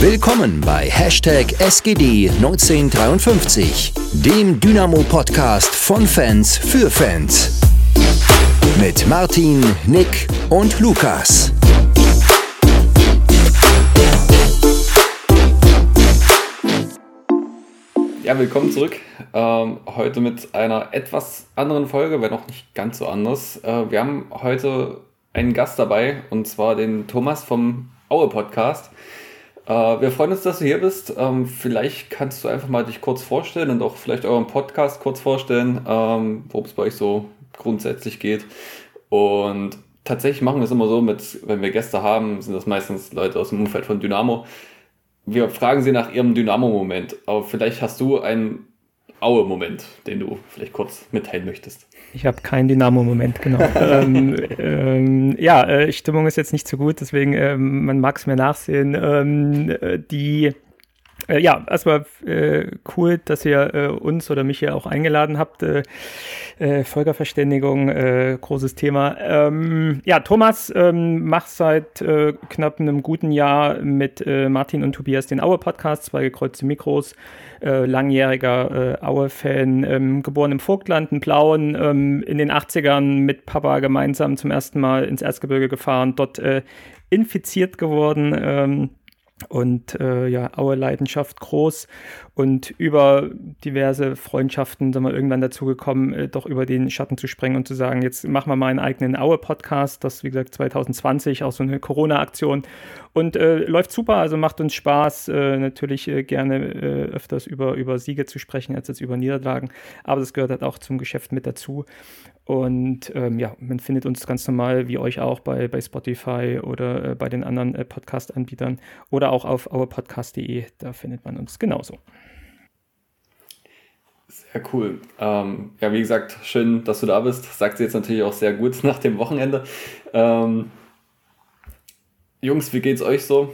Willkommen bei Hashtag SGD1953, dem Dynamo-Podcast von Fans für Fans. Mit Martin, Nick und Lukas. Ja, willkommen zurück. Ähm, heute mit einer etwas anderen Folge, wenn auch nicht ganz so anders. Äh, wir haben heute einen Gast dabei und zwar den Thomas vom Aue Podcast. Äh, wir freuen uns, dass du hier bist. Ähm, vielleicht kannst du einfach mal dich kurz vorstellen und auch vielleicht euren Podcast kurz vorstellen, ähm, worum es bei euch so grundsätzlich geht. Und tatsächlich machen wir es immer so, mit, wenn wir Gäste haben, sind das meistens Leute aus dem Umfeld von Dynamo wir fragen sie nach ihrem Dynamo-Moment, aber vielleicht hast du einen Aue-Moment, den du vielleicht kurz mitteilen möchtest. Ich habe keinen Dynamo-Moment, genau. ähm, ähm, ja, äh, Stimmung ist jetzt nicht so gut, deswegen ähm, man mag es mir nachsehen. Ähm, äh, die äh, ja, erstmal äh, cool, dass ihr äh, uns oder mich hier auch eingeladen habt. Äh, äh, Völkerverständigung, äh, großes Thema. Ähm, ja, Thomas ähm, macht seit äh, knapp einem guten Jahr mit äh, Martin und Tobias den Aue-Podcast, zwei gekreuzte Mikros, äh, langjähriger äh, Aue-Fan, ähm, geboren im Vogtland, in Blauen, ähm, in den 80ern mit Papa gemeinsam zum ersten Mal ins Erzgebirge gefahren, dort äh, infiziert geworden. Und äh, ja, Aue Leidenschaft groß und über diverse Freundschaften sind wir irgendwann dazu gekommen, äh, doch über den Schatten zu sprengen und zu sagen, jetzt machen wir mal einen eigenen Aue-Podcast, das wie gesagt 2020, auch so eine Corona-Aktion und äh, läuft super, also macht uns Spaß, äh, natürlich äh, gerne äh, öfters über, über Siege zu sprechen als jetzt über Niederlagen, aber das gehört halt auch zum Geschäft mit dazu und ähm, ja, man findet uns ganz normal, wie euch auch, bei, bei Spotify oder äh, bei den anderen äh, Podcast-Anbietern oder auch auf ourpodcast.de. Da findet man uns genauso. Sehr cool. Ähm, ja, wie gesagt, schön, dass du da bist. Sagt sie jetzt natürlich auch sehr gut nach dem Wochenende. Ähm, Jungs, wie geht's euch so?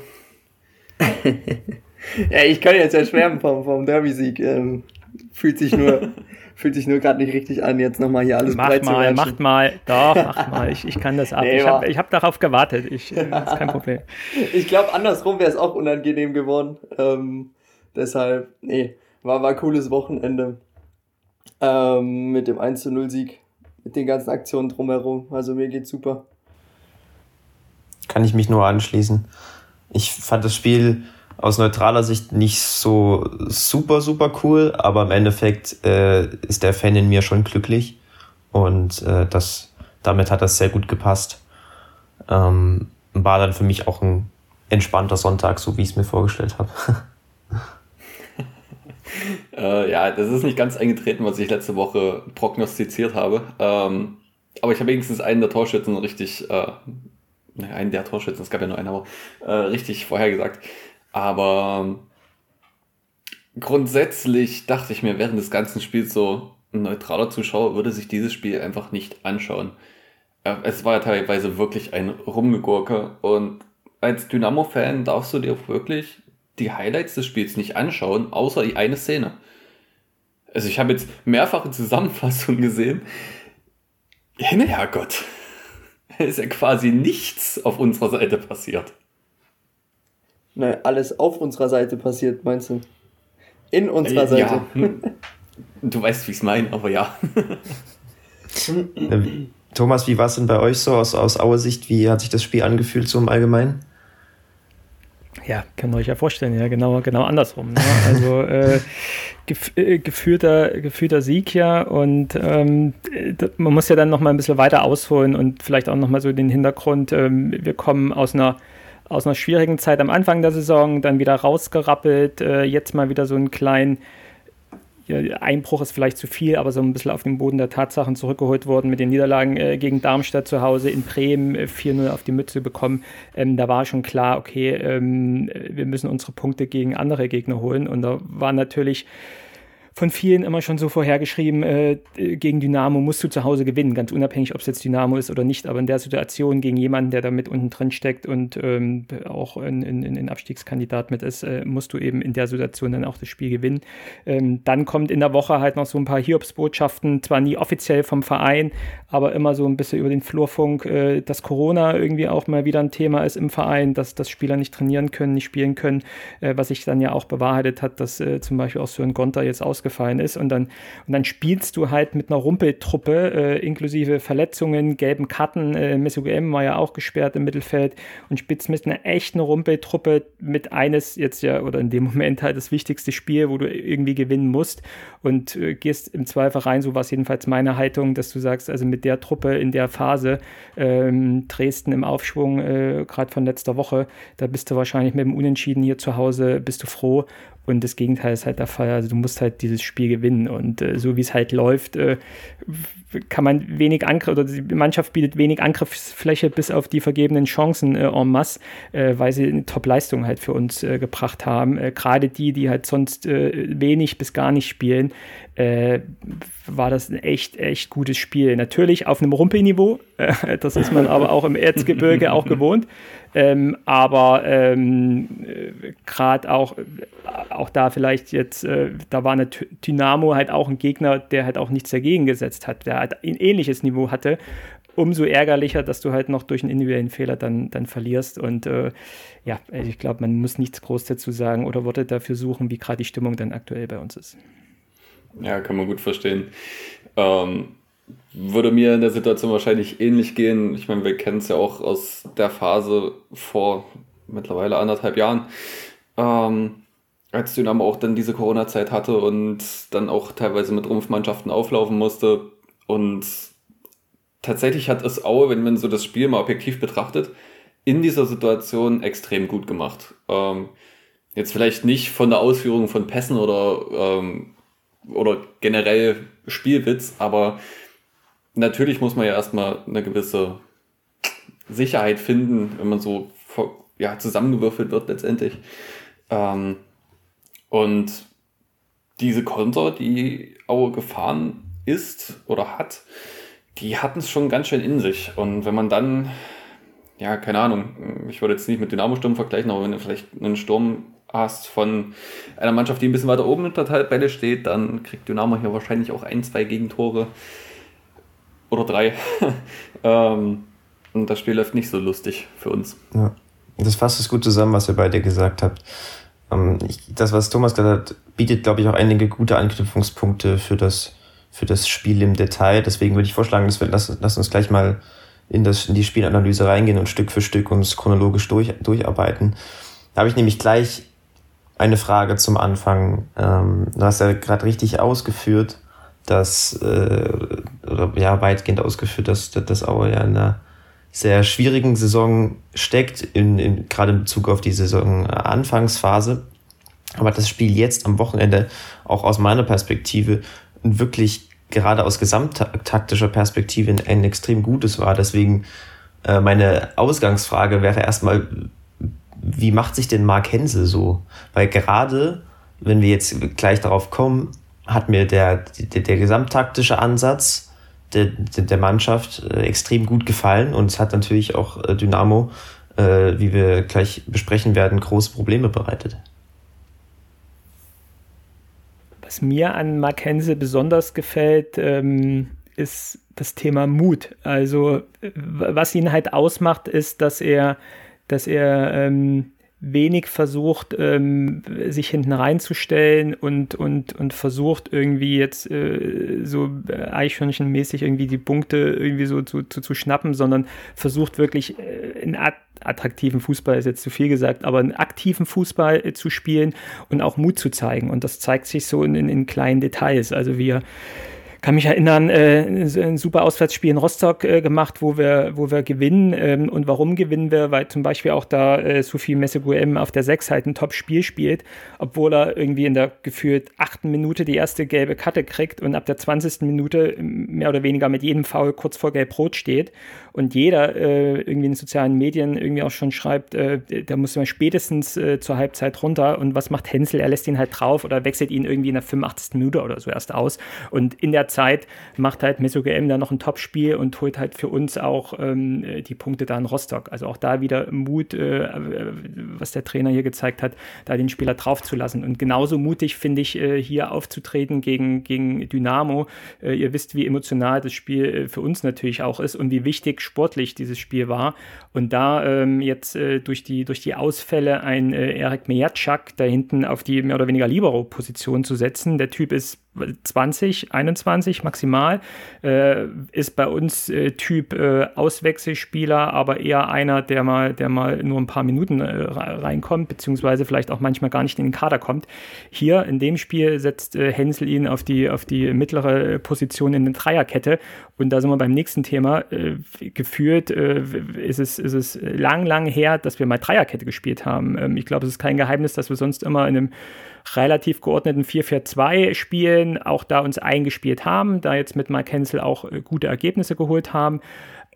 ja, ich kann jetzt ja schwärmen vom, vom Derby-Sieg. Ähm, fühlt sich nur fühlt sich nur gerade nicht richtig an, jetzt nochmal hier alles mach breit mal, zu Macht mal, doch, mach mal, ich, ich kann das ab. Nee, ich habe hab darauf gewartet, ich, äh, das ist kein Problem. ich glaube, andersrum wäre es auch unangenehm geworden. Ähm, deshalb, nee, war, war ein cooles Wochenende ähm, mit dem 1 0 Sieg, mit den ganzen Aktionen drumherum. Also mir geht's super. Kann ich mich nur anschließen. Ich fand das Spiel aus neutraler Sicht nicht so super, super cool, aber im Endeffekt äh, ist der Fan in mir schon glücklich und äh, das, damit hat das sehr gut gepasst. Ähm, war dann für mich auch ein entspannter Sonntag, so wie ich es mir vorgestellt habe. äh, ja, das ist nicht ganz eingetreten, was ich letzte Woche prognostiziert habe. Ähm, aber ich habe wenigstens einen der Torschützen richtig, äh, einen der Torschützen, es gab ja nur einen, aber äh, richtig vorhergesagt. Aber grundsätzlich dachte ich mir während des ganzen Spiels so, ein neutraler Zuschauer würde sich dieses Spiel einfach nicht anschauen. Es war ja teilweise wirklich ein Rumgegurke und als Dynamo-Fan darfst du dir wirklich die Highlights des Spiels nicht anschauen, außer die eine Szene. Also ich habe jetzt mehrfache Zusammenfassungen gesehen. Herrgott, es ist ja quasi nichts auf unserer Seite passiert. Nein, alles auf unserer Seite passiert, meinst du? In unserer Seite. Ja. Hm. Du weißt, wie ich es meine, aber ja. Thomas, wie war es denn bei euch so aus, aus Auer Sicht? Wie hat sich das Spiel angefühlt so im Allgemeinen? Ja, kann man euch ja vorstellen, ja, genau, genau andersrum. Ne? Also äh, gef äh, geführter, geführter Sieg ja und ähm, man muss ja dann nochmal ein bisschen weiter ausholen und vielleicht auch nochmal so den Hintergrund. Ähm, wir kommen aus einer aus einer schwierigen Zeit am Anfang der Saison, dann wieder rausgerappelt, äh, jetzt mal wieder so einen kleinen Einbruch ist vielleicht zu viel, aber so ein bisschen auf den Boden der Tatsachen zurückgeholt worden mit den Niederlagen äh, gegen Darmstadt zu Hause in Bremen äh, 4-0 auf die Mütze bekommen. Ähm, da war schon klar, okay, ähm, wir müssen unsere Punkte gegen andere Gegner holen und da war natürlich von vielen immer schon so vorhergeschrieben, äh, gegen Dynamo musst du zu Hause gewinnen, ganz unabhängig, ob es jetzt Dynamo ist oder nicht, aber in der Situation gegen jemanden, der da mit unten drin steckt und ähm, auch ein in, in, in Abstiegskandidat mit ist, äh, musst du eben in der Situation dann auch das Spiel gewinnen. Ähm, dann kommt in der Woche halt noch so ein paar Hiobsbotschaften, zwar nie offiziell vom Verein, aber immer so ein bisschen über den Flurfunk, äh, dass Corona irgendwie auch mal wieder ein Thema ist im Verein, dass, dass Spieler nicht trainieren können, nicht spielen können, äh, was sich dann ja auch bewahrheitet hat, dass äh, zum Beispiel auch Sören Gonter jetzt aus ausgefallen ist. Und dann, und dann spielst du halt mit einer Rumpeltruppe, äh, inklusive Verletzungen, gelben Karten. Äh, Mesugm war ja auch gesperrt im Mittelfeld und spielst mit einer echten Rumpeltruppe mit eines jetzt ja, oder in dem Moment halt das wichtigste Spiel, wo du irgendwie gewinnen musst und äh, gehst im Zweifel rein. So war es jedenfalls meine Haltung, dass du sagst, also mit der Truppe in der Phase, ähm, Dresden im Aufschwung, äh, gerade von letzter Woche, da bist du wahrscheinlich mit dem Unentschieden hier zu Hause, bist du froh. Und das Gegenteil ist halt der Fall. Also du musst halt dieses Spiel gewinnen. Und äh, so wie es halt läuft, äh, kann man wenig Angriff oder die Mannschaft bietet wenig Angriffsfläche bis auf die vergebenen Chancen äh, en masse, äh, weil sie eine Top-Leistung halt für uns äh, gebracht haben. Äh, Gerade die, die halt sonst äh, wenig bis gar nicht spielen, äh, war das ein echt, echt gutes Spiel. Natürlich auf einem Rumpelniveau, äh, das ist man aber auch im Erzgebirge auch gewohnt. Ähm, aber ähm, äh, gerade auch, auch da vielleicht jetzt, äh, da war eine Dynamo halt auch ein Gegner, der halt auch nichts dagegen gesetzt hat, der halt ein ähnliches Niveau hatte. Umso ärgerlicher, dass du halt noch durch einen individuellen Fehler dann, dann verlierst. Und äh, ja, also ich glaube, man muss nichts groß dazu sagen oder Worte dafür suchen, wie gerade die Stimmung dann aktuell bei uns ist. Ja, kann man gut verstehen. Ähm, würde mir in der Situation wahrscheinlich ähnlich gehen. Ich meine, wir kennen es ja auch aus der Phase vor mittlerweile anderthalb Jahren, ähm, als Dynamo auch dann diese Corona-Zeit hatte und dann auch teilweise mit Rumpfmannschaften auflaufen musste. Und tatsächlich hat es Aue, wenn man so das Spiel mal objektiv betrachtet, in dieser Situation extrem gut gemacht. Ähm, jetzt vielleicht nicht von der Ausführung von Pässen oder, ähm, oder generell Spielwitz, aber natürlich muss man ja erstmal eine gewisse Sicherheit finden, wenn man so ja, zusammengewürfelt wird letztendlich. Ähm, und diese Konter, die Aue gefahren ist oder hat, die hatten es schon ganz schön in sich. Und wenn man dann, ja, keine Ahnung, ich würde jetzt nicht mit Dynamo-Sturm vergleichen, aber wenn du vielleicht einen Sturm hast von einer Mannschaft, die ein bisschen weiter oben in der Tabelle steht, dann kriegt Dynamo hier wahrscheinlich auch ein, zwei Gegentore oder drei. ähm, und das Spiel läuft nicht so lustig für uns. Ja. Das fasst es gut zusammen, was ihr beide gesagt habt. Ähm, das, was Thomas gesagt hat, bietet, glaube ich, auch einige gute Anknüpfungspunkte für das, für das Spiel im Detail. Deswegen würde ich vorschlagen, dass wir, lass, lass uns gleich mal in, das, in die Spielanalyse reingehen und Stück für Stück uns chronologisch durch, durcharbeiten. Da habe ich nämlich gleich eine Frage zum Anfang. Ähm, du hast ja gerade richtig ausgeführt, dass, äh, oder ja, weitgehend ausgeführt, dass, dass Aue ja in einer sehr schwierigen Saison steckt, in, in, gerade in Bezug auf die Saison-Anfangsphase. Aber das Spiel jetzt am Wochenende auch aus meiner Perspektive wirklich gerade aus gesamttaktischer Perspektive ein, extrem gutes war. Deswegen äh, meine Ausgangsfrage wäre erstmal, wie macht sich denn Mark Hensel so? Weil gerade, wenn wir jetzt gleich darauf kommen, hat mir der, der, der gesamttaktische Ansatz der, der Mannschaft äh, extrem gut gefallen und es hat natürlich auch äh, Dynamo, äh, wie wir gleich besprechen werden, große Probleme bereitet. Was mir an Mark Hensel besonders gefällt, ähm, ist das Thema Mut. Also was ihn halt ausmacht, ist, dass er, dass er ähm, wenig versucht, ähm, sich hinten reinzustellen und, und, und versucht irgendwie jetzt äh, so Eichhörnchenmäßig irgendwie die Punkte irgendwie so zu, zu, zu schnappen, sondern versucht wirklich äh, in attraktiven Fußball ist jetzt zu viel gesagt, aber einen aktiven Fußball äh, zu spielen und auch Mut zu zeigen. Und das zeigt sich so in, in kleinen Details. Also wir kann mich erinnern, äh, ein super Auswärtsspiel in Rostock äh, gemacht, wo wir, wo wir gewinnen. Ähm, und warum gewinnen wir? Weil zum Beispiel auch da äh, Sufi Messeguem auf der 6 halt ein Top-Spiel spielt, obwohl er irgendwie in der gefühlt achten Minute die erste gelbe Karte kriegt und ab der 20. Minute mehr oder weniger mit jedem Foul kurz vor Gelb-Rot steht. Und jeder äh, irgendwie in sozialen Medien irgendwie auch schon schreibt, äh, da muss man spätestens äh, zur Halbzeit runter. Und was macht Hensel? Er lässt ihn halt drauf oder wechselt ihn irgendwie in der 85. Minute oder so erst aus. Und in der Zeit macht halt MesoGM da noch ein Topspiel und holt halt für uns auch ähm, die Punkte da in Rostock. Also auch da wieder Mut, äh, was der Trainer hier gezeigt hat, da den Spieler draufzulassen. Und genauso mutig finde ich äh, hier aufzutreten gegen, gegen Dynamo. Äh, ihr wisst, wie emotional das Spiel äh, für uns natürlich auch ist und wie wichtig sportlich dieses Spiel war. Und da ähm, jetzt äh, durch, die, durch die Ausfälle ein äh, Erik Mejatschak da hinten auf die mehr oder weniger Libero-Position zu setzen. Der Typ ist 20, 21 maximal. Äh, ist bei uns äh, Typ äh, Auswechselspieler, aber eher einer, der mal, der mal nur ein paar Minuten äh, reinkommt, beziehungsweise vielleicht auch manchmal gar nicht in den Kader kommt. Hier in dem Spiel setzt äh, Hensel ihn auf die, auf die mittlere Position in der Dreierkette. Und da sind wir beim nächsten Thema. Äh, geführt ist, es, ist es lang, lang her, dass wir mal Dreierkette gespielt haben. Ähm, ich glaube, es ist kein Geheimnis, dass wir sonst immer in einem relativ geordneten 4-4-2 spielen, auch da uns eingespielt haben, da jetzt mit Mike Hensel auch äh, gute Ergebnisse geholt haben.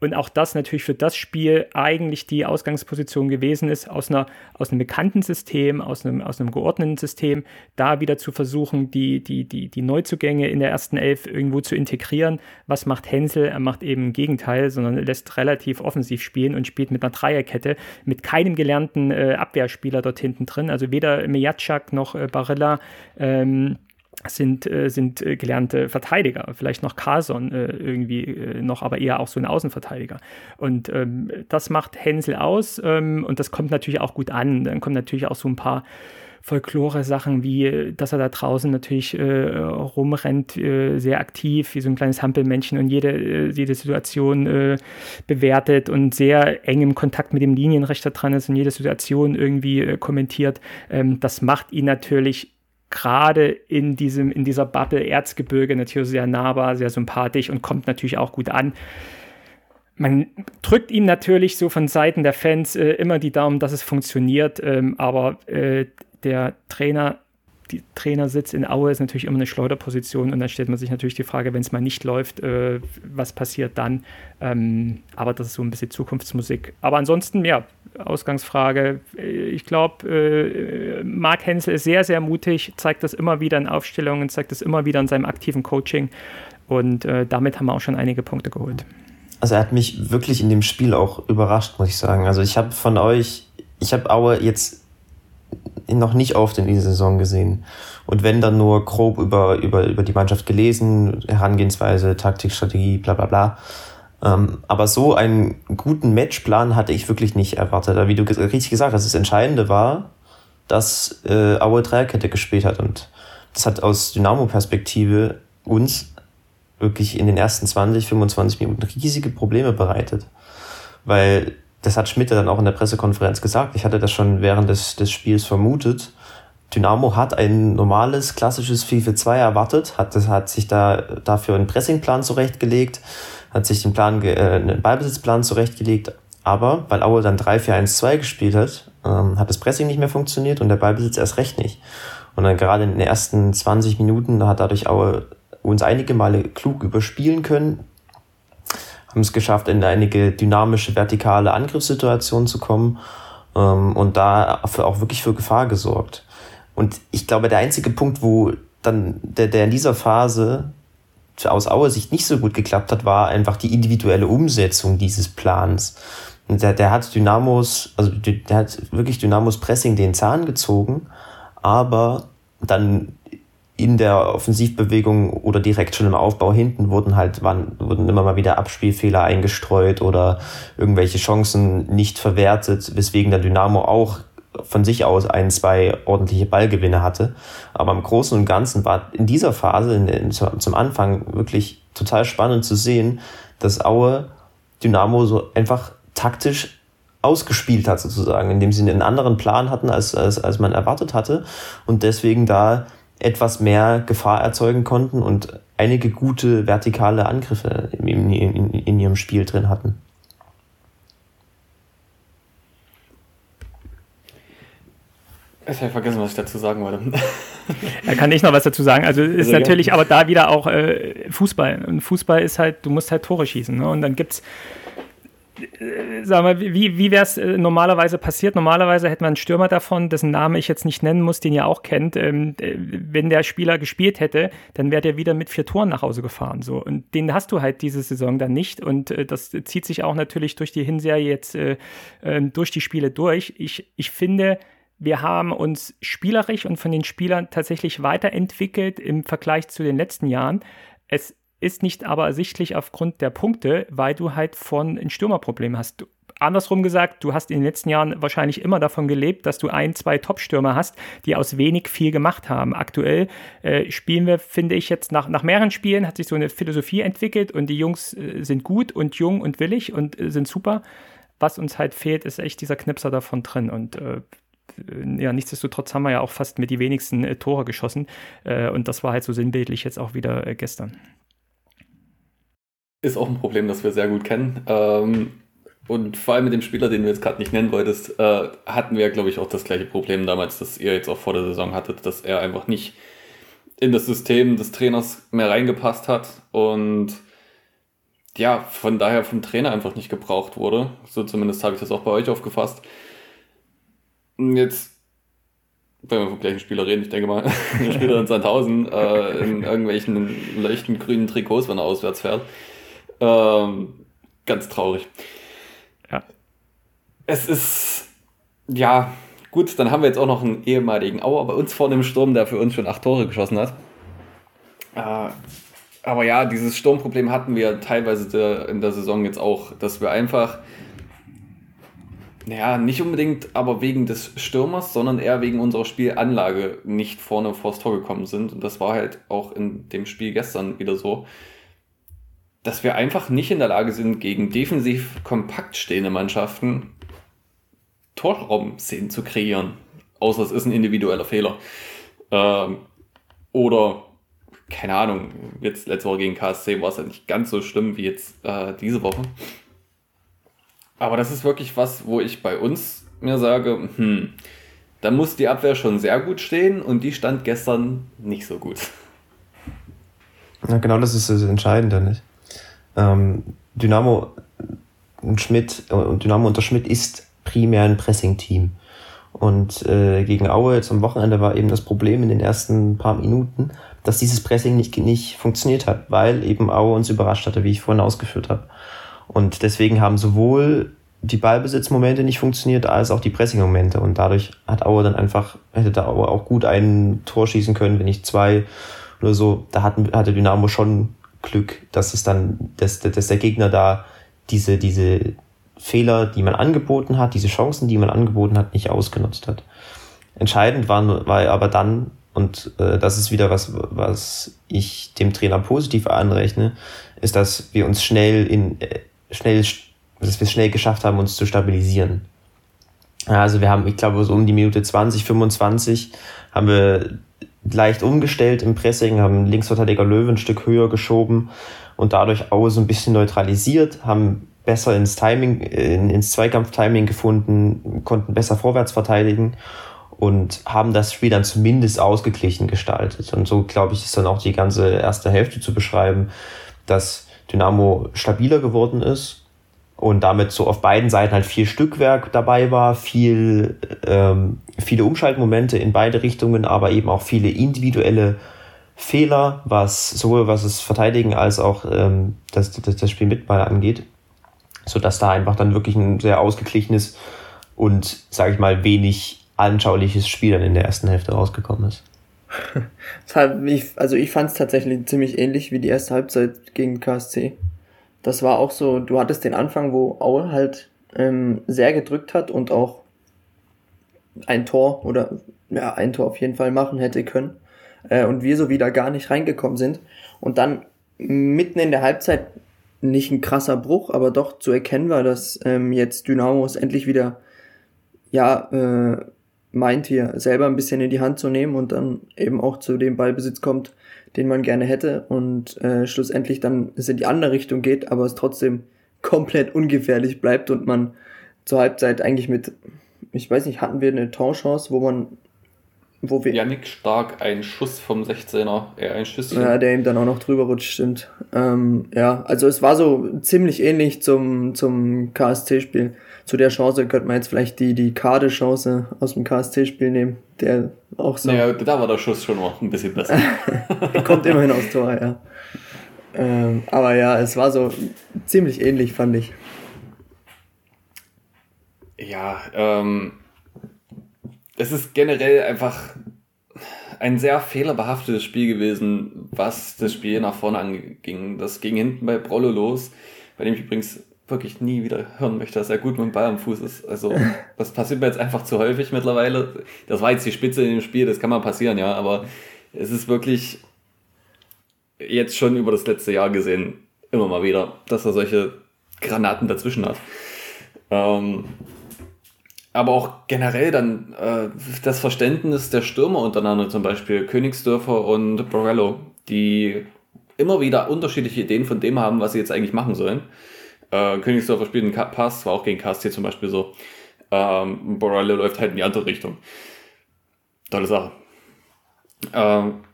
Und auch das natürlich für das Spiel eigentlich die Ausgangsposition gewesen ist, aus, einer, aus einem bekannten System, aus einem, aus einem geordneten System, da wieder zu versuchen, die, die, die, die Neuzugänge in der ersten Elf irgendwo zu integrieren. Was macht Hensel? Er macht eben Gegenteil, sondern lässt relativ offensiv spielen und spielt mit einer Dreierkette, mit keinem gelernten äh, Abwehrspieler dort hinten drin. Also weder Mijatschak noch äh, Barilla. Ähm, sind, äh, sind äh, gelernte Verteidiger, vielleicht noch Carson äh, irgendwie noch, aber eher auch so ein Außenverteidiger. Und ähm, das macht Hänsel aus ähm, und das kommt natürlich auch gut an. Dann kommen natürlich auch so ein paar Folklore-Sachen, wie dass er da draußen natürlich rumrennt, sehr aktiv, wie so ein kleines Hampelmännchen und jede, jede Situation bewertet und sehr eng im Kontakt mit dem Linienrichter dran ist und jede Situation irgendwie kommentiert. Ähm, das macht ihn natürlich gerade in diesem, in dieser Bubble Erzgebirge natürlich sehr nahbar, sehr sympathisch und kommt natürlich auch gut an. Man drückt ihm natürlich so von Seiten der Fans äh, immer die Daumen, dass es funktioniert, ähm, aber äh, der Trainer die Trainersitz in Aue ist natürlich immer eine Schleuderposition und dann stellt man sich natürlich die Frage, wenn es mal nicht läuft, äh, was passiert dann? Ähm, aber das ist so ein bisschen Zukunftsmusik. Aber ansonsten, ja, Ausgangsfrage. Ich glaube, äh, Mark Hensel ist sehr, sehr mutig, zeigt das immer wieder in Aufstellungen, zeigt das immer wieder in seinem aktiven Coaching und äh, damit haben wir auch schon einige Punkte geholt. Also er hat mich wirklich in dem Spiel auch überrascht, muss ich sagen. Also ich habe von euch, ich habe Aue jetzt noch nicht oft in dieser Saison gesehen. Und wenn dann nur grob über, über, über die Mannschaft gelesen, Herangehensweise, Taktik, Strategie, bla bla bla. Ähm, aber so einen guten Matchplan hatte ich wirklich nicht erwartet. Wie du richtig gesagt hast, das Entscheidende war, dass äh, Aue Dreierkette gespielt hat. Und das hat aus Dynamo-Perspektive uns wirklich in den ersten 20, 25 Minuten riesige Probleme bereitet. Weil das hat Schmidt dann auch in der Pressekonferenz gesagt. Ich hatte das schon während des, des Spiels vermutet. Dynamo hat ein normales, klassisches 4-4-2 erwartet, hat, hat sich da dafür einen Pressingplan zurechtgelegt, hat sich den Plan, äh, einen Ballbesitzplan zurechtgelegt. Aber weil Aue dann 3-4-1-2 gespielt hat, ähm, hat das Pressing nicht mehr funktioniert und der Ballbesitz erst recht nicht. Und dann gerade in den ersten 20 Minuten hat dadurch Aue uns einige Male klug überspielen können, haben es geschafft, in einige dynamische, vertikale Angriffssituationen zu kommen ähm, und da auch wirklich für Gefahr gesorgt. Und ich glaube, der einzige Punkt, wo dann der, der in dieser Phase aus Auer Sicht nicht so gut geklappt hat, war einfach die individuelle Umsetzung dieses Plans. Und der, der hat Dynamos, also der hat wirklich Dynamos Pressing den Zahn gezogen, aber dann in der Offensivbewegung oder direkt schon im Aufbau hinten wurden halt waren, wurden immer mal wieder Abspielfehler eingestreut oder irgendwelche Chancen nicht verwertet, weswegen der Dynamo auch von sich aus ein, zwei ordentliche Ballgewinne hatte. Aber im Großen und Ganzen war in dieser Phase, in, in, zum Anfang, wirklich total spannend zu sehen, dass Aue Dynamo so einfach taktisch ausgespielt hat, sozusagen, indem sie einen anderen Plan hatten, als, als, als man erwartet hatte und deswegen da etwas mehr Gefahr erzeugen konnten und einige gute vertikale Angriffe in, in, in ihrem Spiel drin hatten. Ich habe vergessen, was ich dazu sagen wollte. Da kann ich noch was dazu sagen. Also ist Sehr natürlich aber da wieder auch äh, Fußball. Und Fußball ist halt, du musst halt Tore schießen. Ne? Und dann gibt es äh, sag mal, wie, wie wäre es äh, normalerweise passiert? Normalerweise hätte man einen Stürmer davon, dessen Name ich jetzt nicht nennen muss, den ihr auch kennt. Ähm, äh, wenn der Spieler gespielt hätte, dann wäre der wieder mit vier Toren nach Hause gefahren. So. Und den hast du halt diese Saison dann nicht. Und äh, das zieht sich auch natürlich durch die Hinserie jetzt äh, ähm, durch die Spiele durch. Ich, ich finde, wir haben uns spielerisch und von den Spielern tatsächlich weiterentwickelt im Vergleich zu den letzten Jahren. Es ist nicht aber ersichtlich aufgrund der Punkte, weil du halt von ein Stürmerproblem hast. Andersrum gesagt, du hast in den letzten Jahren wahrscheinlich immer davon gelebt, dass du ein, zwei Top-Stürmer hast, die aus wenig viel gemacht haben. Aktuell äh, spielen wir, finde ich, jetzt nach, nach mehreren Spielen hat sich so eine Philosophie entwickelt und die Jungs äh, sind gut und jung und willig und äh, sind super. Was uns halt fehlt, ist echt dieser Knipser davon drin. Und äh, ja, nichtsdestotrotz haben wir ja auch fast mit die wenigsten äh, Tore geschossen. Äh, und das war halt so sinnbildlich jetzt auch wieder äh, gestern. Ist auch ein Problem, das wir sehr gut kennen. Ähm, und vor allem mit dem Spieler, den du jetzt gerade nicht nennen wolltest, äh, hatten wir, glaube ich, auch das gleiche Problem damals, das ihr jetzt auch vor der Saison hattet, dass er einfach nicht in das System des Trainers mehr reingepasst hat und ja, von daher vom Trainer einfach nicht gebraucht wurde. So zumindest habe ich das auch bei euch aufgefasst. Jetzt, wenn wir vom gleichen Spieler reden, ich denke mal, der Spieler in Sandhausen äh, in irgendwelchen leuchtend grünen Trikots, wenn er auswärts fährt. Ähm, ganz traurig. Ja. Es ist, ja, gut, dann haben wir jetzt auch noch einen ehemaligen Auer bei uns vor dem Sturm, der für uns schon acht Tore geschossen hat. Äh, aber ja, dieses Sturmproblem hatten wir teilweise in der Saison jetzt auch, dass wir einfach ja, nicht unbedingt aber wegen des Stürmers, sondern eher wegen unserer Spielanlage nicht vorne vors Tor gekommen sind. Und das war halt auch in dem Spiel gestern wieder so, dass wir einfach nicht in der Lage sind, gegen defensiv kompakt stehende Mannschaften Torraumszenen zu kreieren. Außer es ist ein individueller Fehler. Ähm, oder, keine Ahnung, jetzt letzte Woche gegen KSC war es ja nicht ganz so schlimm wie jetzt äh, diese Woche. Aber das ist wirklich was, wo ich bei uns mir sage, hm, da muss die Abwehr schon sehr gut stehen und die stand gestern nicht so gut. Ja, genau das ist das Entscheidende, nicht? Ähm, Dynamo und Schmidt und Dynamo unter Schmidt ist primär ein Pressing-Team. Und äh, gegen Aue jetzt am Wochenende war eben das Problem in den ersten paar Minuten, dass dieses Pressing nicht, nicht funktioniert hat, weil eben Aue uns überrascht hatte, wie ich vorhin ausgeführt habe. Und deswegen haben sowohl die Ballbesitzmomente nicht funktioniert, als auch die Pressing-Momente. Und dadurch hat Aue dann einfach, hätte da Aue auch gut ein Tor schießen können, wenn nicht zwei oder so. Da hatten, hatte Dynamo schon Glück, dass es dann, dass, dass der Gegner da diese, diese Fehler, die man angeboten hat, diese Chancen, die man angeboten hat, nicht ausgenutzt hat. Entscheidend war, war aber dann, und äh, das ist wieder was, was ich dem Trainer positiv anrechne, ist, dass wir uns schnell in, äh, schnell, dass wir es schnell geschafft haben, uns zu stabilisieren. Also wir haben, ich glaube, so um die Minute 20, 25 haben wir leicht umgestellt im Pressing, haben Linksverteidiger Löwe ein Stück höher geschoben und dadurch auch so ein bisschen neutralisiert, haben besser ins Timing, ins Zweikampftiming gefunden, konnten besser vorwärts verteidigen und haben das Spiel dann zumindest ausgeglichen gestaltet. Und so, glaube ich, ist dann auch die ganze erste Hälfte zu beschreiben, dass Dynamo stabiler geworden ist und damit so auf beiden Seiten halt viel Stückwerk dabei war, viel, ähm, viele Umschaltmomente in beide Richtungen, aber eben auch viele individuelle Fehler, was sowohl was das Verteidigen als auch ähm, das, das, das Spiel mit Ball angeht, so dass da einfach dann wirklich ein sehr ausgeglichenes und, sage ich mal, wenig anschauliches Spiel dann in der ersten Hälfte rausgekommen ist. also ich fand es tatsächlich ziemlich ähnlich wie die erste Halbzeit gegen KSC. Das war auch so, du hattest den Anfang, wo Aue halt ähm, sehr gedrückt hat und auch ein Tor oder ja, ein Tor auf jeden Fall machen hätte können. Äh, und wir so wieder gar nicht reingekommen sind. Und dann mitten in der Halbzeit nicht ein krasser Bruch, aber doch zu erkennen war, dass ähm, jetzt Dynamos endlich wieder ja äh, meint, hier selber ein bisschen in die Hand zu nehmen und dann eben auch zu dem Ballbesitz kommt, den man gerne hätte und äh, schlussendlich dann es in die andere Richtung geht, aber es trotzdem komplett ungefährlich bleibt und man zur Halbzeit eigentlich mit, ich weiß nicht, hatten wir eine Torchance, wo man wo wir Janik Stark ein Schuss vom 16er, eher ein Schüsschen. Ja, der ihm dann auch noch drüber rutscht, stimmt. Ähm, ja, also es war so ziemlich ähnlich zum, zum KSC-Spiel. Zu der Chance könnte man jetzt vielleicht die, die Kade-Chance aus dem KSC-Spiel nehmen, der auch so. Ja, da war der Schuss schon noch ein bisschen besser. Kommt immerhin aus Tor, ja. Ähm, aber ja, es war so ziemlich ähnlich, fand ich. Ja, ähm, es ist generell einfach ein sehr fehlerbehaftetes Spiel gewesen, was das Spiel nach vorne anging. Das ging hinten bei Brollo los, bei dem ich übrigens wirklich nie wieder hören möchte, dass er gut mit dem Ball am Fuß ist. Also, das passiert mir jetzt einfach zu häufig mittlerweile. Das war jetzt die Spitze in dem Spiel, das kann mal passieren, ja, aber es ist wirklich jetzt schon über das letzte Jahr gesehen immer mal wieder, dass er solche Granaten dazwischen hat. Ähm, aber auch generell dann äh, das Verständnis der Stürmer untereinander, zum Beispiel Königsdörfer und Borello, die immer wieder unterschiedliche Ideen von dem haben, was sie jetzt eigentlich machen sollen. Äh, Königsdörfer spielt einen Pass, war auch gegen KSC zum Beispiel so. Ähm, Borello läuft halt in die andere Richtung. Tolle Sache. Ähm,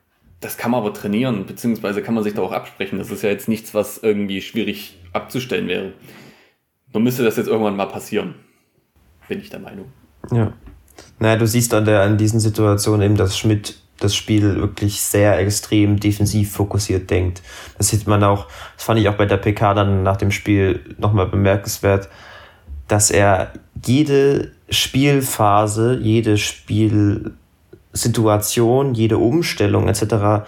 das kann man aber trainieren, beziehungsweise kann man sich da auch absprechen. Das ist ja jetzt nichts, was irgendwie schwierig abzustellen wäre. Nur müsste das jetzt irgendwann mal passieren bin ich der Meinung. Ja. Naja, du siehst an, der, an diesen Situationen eben, dass Schmidt das Spiel wirklich sehr extrem defensiv fokussiert denkt. Das sieht man auch, das fand ich auch bei der PK dann nach dem Spiel nochmal bemerkenswert, dass er jede Spielphase, jede Spielsituation, jede Umstellung etc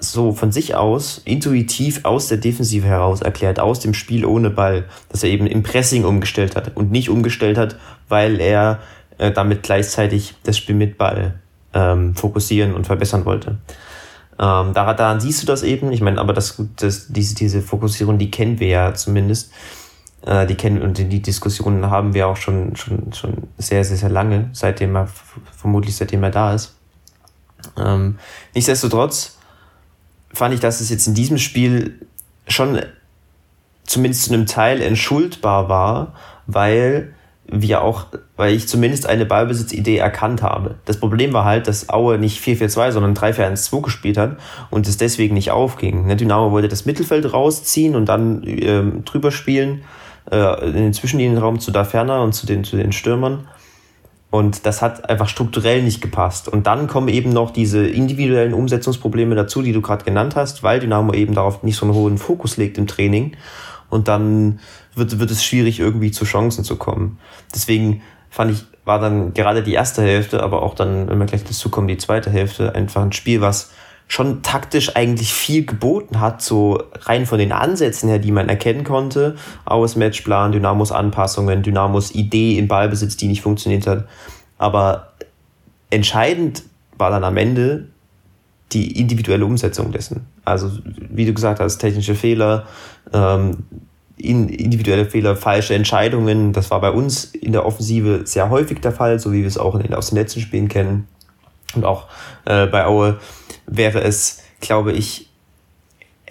so von sich aus intuitiv aus der Defensive heraus erklärt, aus dem Spiel ohne Ball, dass er eben im Pressing umgestellt hat und nicht umgestellt hat, weil er äh, damit gleichzeitig das Spiel mit Ball ähm, fokussieren und verbessern wollte. Ähm, daran, siehst du das eben. Ich meine, aber das, das, diese, diese Fokussierung, die kennen wir ja zumindest. Äh, die kennen und die Diskussionen haben wir auch schon, schon, schon sehr, sehr, sehr lange, seitdem er, vermutlich seitdem er da ist. Ähm, nichtsdestotrotz, fand ich, dass es jetzt in diesem Spiel schon zumindest zu einem Teil entschuldbar war, weil wir auch, weil ich zumindest eine Ballbesitzidee erkannt habe. Das Problem war halt, dass Aue nicht 4-4-2, sondern 3-4-1-2 gespielt hat und es deswegen nicht aufging. Ne, Dynamo wollte das Mittelfeld rausziehen und dann ähm, drüber spielen, äh, in den Zwischenlinienraum zu Daferner und zu den, zu den Stürmern. Und das hat einfach strukturell nicht gepasst. Und dann kommen eben noch diese individuellen Umsetzungsprobleme dazu, die du gerade genannt hast, weil Dynamo eben darauf nicht so einen hohen Fokus legt im Training. Und dann wird, wird es schwierig, irgendwie zu Chancen zu kommen. Deswegen fand ich, war dann gerade die erste Hälfte, aber auch dann, wenn wir gleich dazu kommen, die zweite Hälfte, einfach ein Spiel, was schon taktisch eigentlich viel geboten hat, so rein von den Ansätzen her, die man erkennen konnte. Aus Matchplan, Dynamos Anpassungen, Dynamos Idee im Ballbesitz, die nicht funktioniert hat. Aber entscheidend war dann am Ende die individuelle Umsetzung dessen. Also, wie du gesagt hast, technische Fehler, ähm, individuelle Fehler, falsche Entscheidungen. Das war bei uns in der Offensive sehr häufig der Fall, so wie wir es auch in, aus den letzten Spielen kennen. Und auch äh, bei Aue wäre es, glaube ich,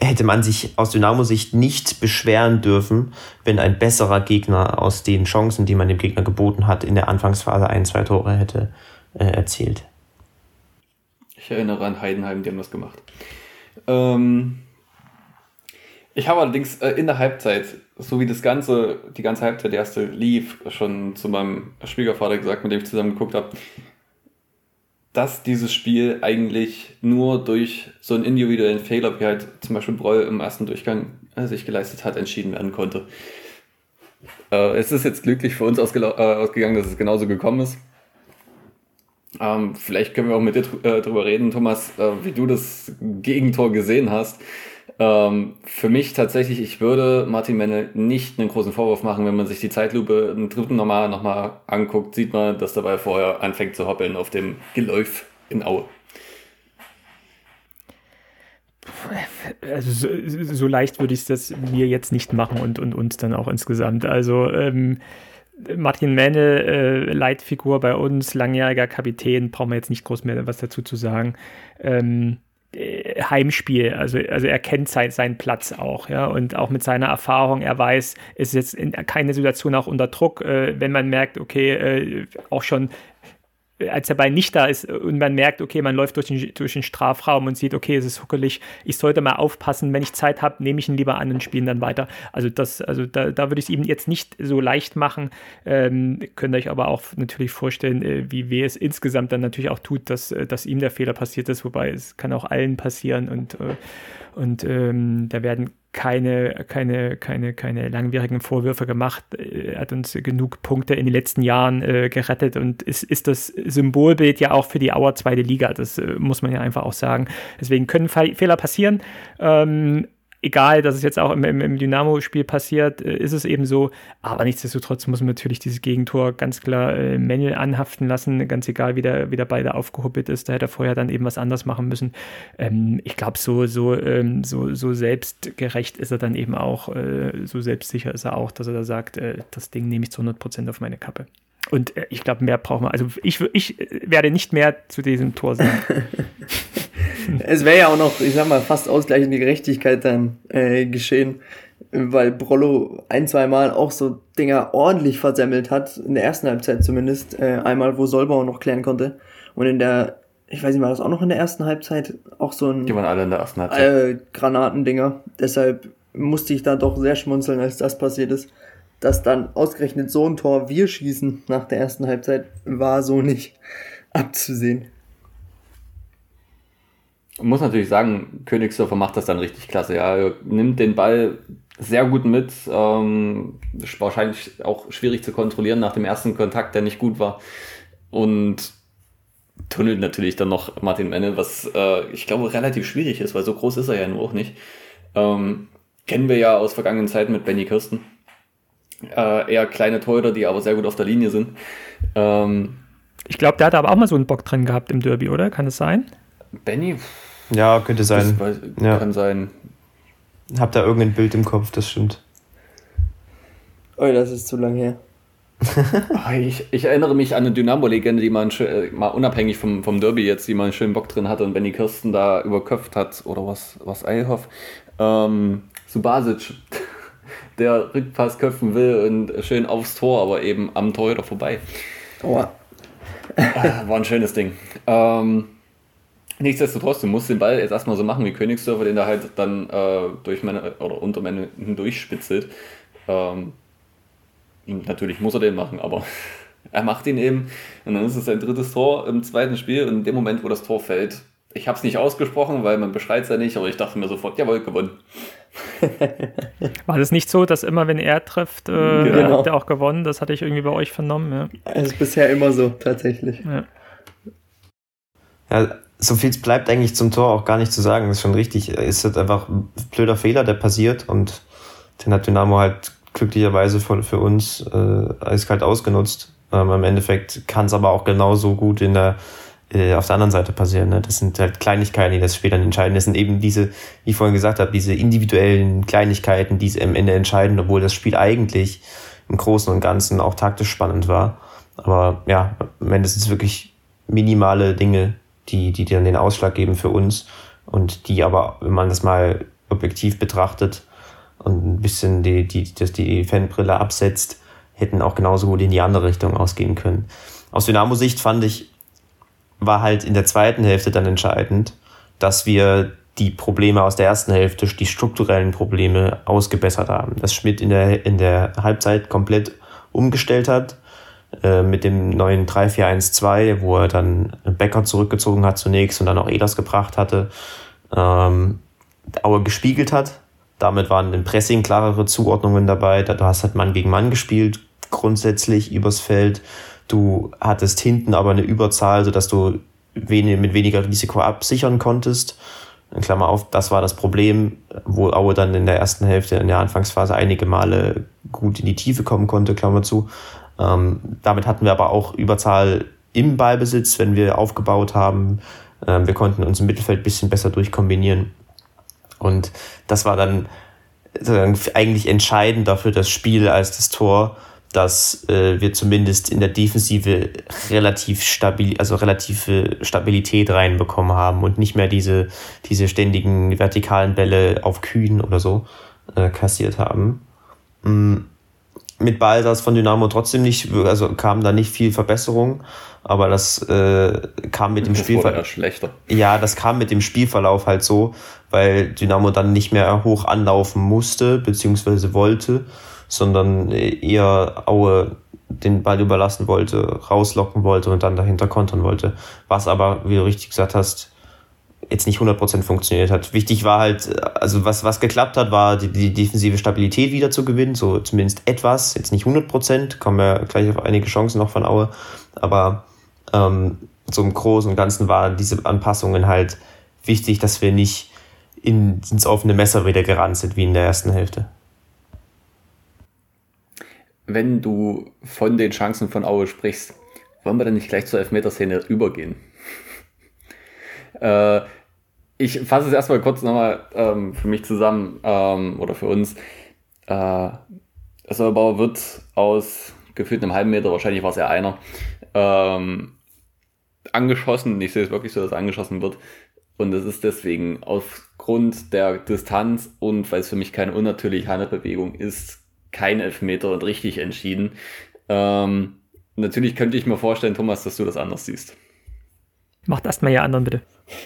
hätte man sich aus Dynamo-Sicht nicht beschweren dürfen, wenn ein besserer Gegner aus den Chancen, die man dem Gegner geboten hat, in der Anfangsphase ein, zwei Tore hätte äh, erzielt. Ich erinnere an Heidenheim, die haben das gemacht. Ähm, ich habe allerdings äh, in der Halbzeit, so wie das ganze, die ganze Halbzeit, die erste lief, schon zu meinem Schwiegervater gesagt, mit dem ich zusammen geguckt habe, dass dieses Spiel eigentlich nur durch so einen individuellen Fehler, wie halt zum Beispiel Breul im ersten Durchgang äh, sich geleistet hat, entschieden werden konnte. Äh, es ist jetzt glücklich für uns äh, ausgegangen, dass es genauso gekommen ist. Ähm, vielleicht können wir auch mit dir äh, drüber reden, Thomas, äh, wie du das Gegentor gesehen hast. Ähm, für mich tatsächlich, ich würde Martin Menne nicht einen großen Vorwurf machen, wenn man sich die Zeitlupe einen dritten nochmal noch mal anguckt, sieht man, dass dabei vorher anfängt zu hoppeln auf dem Geläuf in Aue. Also so, so leicht würde ich das mir jetzt nicht machen und, und uns dann auch insgesamt. Also ähm, Martin Menne, äh, Leitfigur bei uns, langjähriger Kapitän, brauchen wir jetzt nicht groß mehr was dazu zu sagen. Ähm, äh, Heimspiel, also, also er kennt sein, seinen Platz auch, ja, und auch mit seiner Erfahrung, er weiß, ist jetzt in keine Situation auch unter Druck, äh, wenn man merkt, okay, äh, auch schon als der Ball nicht da ist und man merkt, okay, man läuft durch den, durch den Strafraum und sieht, okay, es ist huckelig, ich sollte mal aufpassen, wenn ich Zeit habe, nehme ich ihn lieber an und spiele dann weiter. Also das, also da, da würde ich es ihm jetzt nicht so leicht machen. Ähm, könnt ihr euch aber auch natürlich vorstellen, äh, wie weh es insgesamt dann natürlich auch tut, dass, äh, dass ihm der Fehler passiert ist, wobei es kann auch allen passieren und, äh, und ähm, da werden keine, keine, keine, keine langwierigen Vorwürfe gemacht. Hat uns genug Punkte in den letzten Jahren äh, gerettet und ist, ist das Symbolbild ja auch für die Auer zweite Liga. Das äh, muss man ja einfach auch sagen. Deswegen können Fehler passieren. Ähm, egal, dass es jetzt auch im, im, im Dynamo-Spiel passiert, äh, ist es eben so. Aber nichtsdestotrotz muss man natürlich dieses Gegentor ganz klar äh, Mängel anhaften lassen, ganz egal, wie der, wie der Ball da aufgehuppelt ist. Da hätte er vorher dann eben was anders machen müssen. Ähm, ich glaube, so, so, ähm, so, so selbstgerecht ist er dann eben auch, äh, so selbstsicher ist er auch, dass er da sagt, äh, das Ding nehme ich zu 100 Prozent auf meine Kappe. Und äh, ich glaube, mehr brauchen wir. Also ich, ich werde nicht mehr zu diesem Tor sagen. es wäre ja auch noch, ich sag mal, fast ausgleichende Gerechtigkeit dann äh, geschehen, weil Brollo ein, zwei Mal auch so Dinger ordentlich versemmelt hat, in der ersten Halbzeit zumindest. Äh, einmal, wo Solbauer noch klären konnte. Und in der, ich weiß nicht, war das auch noch in der ersten Halbzeit? Auch so ein. Die waren alle in der ersten Halbzeit. Äh, Granatendinger. Deshalb musste ich da doch sehr schmunzeln, als das passiert ist dass dann ausgerechnet so ein Tor wir schießen nach der ersten Halbzeit, war so nicht abzusehen. muss natürlich sagen, Königsdorfer macht das dann richtig klasse. Ja, er nimmt den Ball sehr gut mit. Ähm, wahrscheinlich auch schwierig zu kontrollieren nach dem ersten Kontakt, der nicht gut war. Und tunnelt natürlich dann noch Martin Menne, was äh, ich glaube relativ schwierig ist, weil so groß ist er ja nur auch nicht. Ähm, kennen wir ja aus vergangenen Zeiten mit Benny Kirsten. Äh, eher kleine Torhüter, die aber sehr gut auf der Linie sind. Ähm, ich glaube, der hat aber auch mal so einen Bock drin gehabt im Derby, oder? Kann es sein? Benny? Ja, könnte sein. Weiß, ja. Kann sein. Hab da irgendein Bild im Kopf, das stimmt. Oh, das ist zu lang her. Ah, ich, ich, erinnere mich an eine Dynamo-Legende, die man äh, mal unabhängig vom, vom Derby jetzt, die man einen schönen Bock drin hatte und Benny Kirsten da überköpft hat, oder was, was Eilhoff. Ähm, Subasic der Rückpass köpfen will und schön aufs Tor, aber eben am Torhüter vorbei. Oh. War ein schönes Ding. Ähm, nichtsdestotrotz, du musst den Ball jetzt erstmal so machen wie Königsdörfer, den da halt dann äh, durch meine oder unter meine hindurchspitzelt. Ähm, natürlich muss er den machen, aber er macht ihn eben. Und dann ist es sein drittes Tor im zweiten Spiel. Und in dem Moment, wo das Tor fällt, ich habe es nicht ausgesprochen, weil man beschreit es ja nicht, aber ich dachte mir sofort, jawohl, gewonnen. War das nicht so, dass immer, wenn er trifft, äh, genau. hat er auch gewonnen? Das hatte ich irgendwie bei euch vernommen. Ja. Das ist bisher immer so, tatsächlich. Ja. ja, so viel bleibt eigentlich zum Tor auch gar nicht zu sagen. Das ist schon richtig. Es ist einfach ein blöder Fehler, der passiert und den hat Dynamo halt glücklicherweise für, für uns äh, eiskalt ausgenutzt. Ähm, Im Endeffekt kann es aber auch genauso gut in der äh, auf der anderen Seite passieren. Ne? Das sind halt Kleinigkeiten, die das Spiel dann entscheiden. Das sind eben diese, wie ich vorhin gesagt habe, diese individuellen Kleinigkeiten, die es am Ende entscheiden, obwohl das Spiel eigentlich im Großen und Ganzen auch taktisch spannend war. Aber ja, am Ende sind es wirklich minimale Dinge, die, die dann den Ausschlag geben für uns und die aber, wenn man das mal objektiv betrachtet und ein bisschen die, die, das, die Fanbrille absetzt, hätten auch genauso gut in die andere Richtung ausgehen können. Aus Dynamo-Sicht fand ich, war halt in der zweiten Hälfte dann entscheidend, dass wir die Probleme aus der ersten Hälfte, die strukturellen Probleme ausgebessert haben. Dass Schmidt in der, in der Halbzeit komplett umgestellt hat äh, mit dem neuen 3-4-1-2, wo er dann Becker zurückgezogen hat zunächst und dann auch Edas gebracht hatte, ähm, Aue gespiegelt hat. Damit waren im Pressing klarere Zuordnungen dabei. Du hast halt Mann gegen Mann gespielt, grundsätzlich übers Feld. Du hattest hinten aber eine Überzahl, sodass du wenig, mit weniger Risiko absichern konntest. Klammer auf, das war das Problem, wo Aue dann in der ersten Hälfte, in der Anfangsphase einige Male gut in die Tiefe kommen konnte, Klammer zu. Ähm, damit hatten wir aber auch Überzahl im Ballbesitz, wenn wir aufgebaut haben. Ähm, wir konnten uns im Mittelfeld bisschen besser durchkombinieren. Und das war dann eigentlich entscheidender für das Spiel als das Tor, dass äh, wir zumindest in der Defensive relativ stabil, also relative Stabilität reinbekommen haben und nicht mehr diese, diese ständigen vertikalen Bälle auf Kühen oder so äh, kassiert haben. Mhm. Mit Balsas von Dynamo trotzdem nicht, also kam da nicht viel Verbesserung, aber das äh, kam mit dem Spielverlauf. schlechter. Ja, das kam mit dem Spielverlauf halt so, weil Dynamo dann nicht mehr hoch anlaufen musste, beziehungsweise wollte sondern eher Aue den Ball überlassen wollte, rauslocken wollte und dann dahinter kontern wollte. Was aber, wie du richtig gesagt hast, jetzt nicht 100% funktioniert hat. Wichtig war halt, also was, was geklappt hat, war die, die defensive Stabilität wieder zu gewinnen, so zumindest etwas, jetzt nicht 100%, kommen wir gleich auf einige Chancen noch von Aue, aber ähm, so im Großen und Ganzen waren diese Anpassungen halt wichtig, dass wir nicht in, ins offene Messer wieder gerannt sind, wie in der ersten Hälfte wenn du von den Chancen von Aue sprichst, wollen wir dann nicht gleich zur Elfmeterszene übergehen? äh, ich fasse es erstmal kurz nochmal ähm, für mich zusammen ähm, oder für uns. Äh, Bauer wird aus gefühlt einem halben Meter, wahrscheinlich war es ja einer, ähm, angeschossen. Ich sehe es wirklich so, dass angeschossen wird. Und es ist deswegen aufgrund der Distanz und weil es für mich keine unnatürliche Handbewegung ist, kein Elfmeter und richtig entschieden. Ähm, natürlich könnte ich mir vorstellen, Thomas, dass du das anders siehst. Macht erstmal ihr anderen bitte.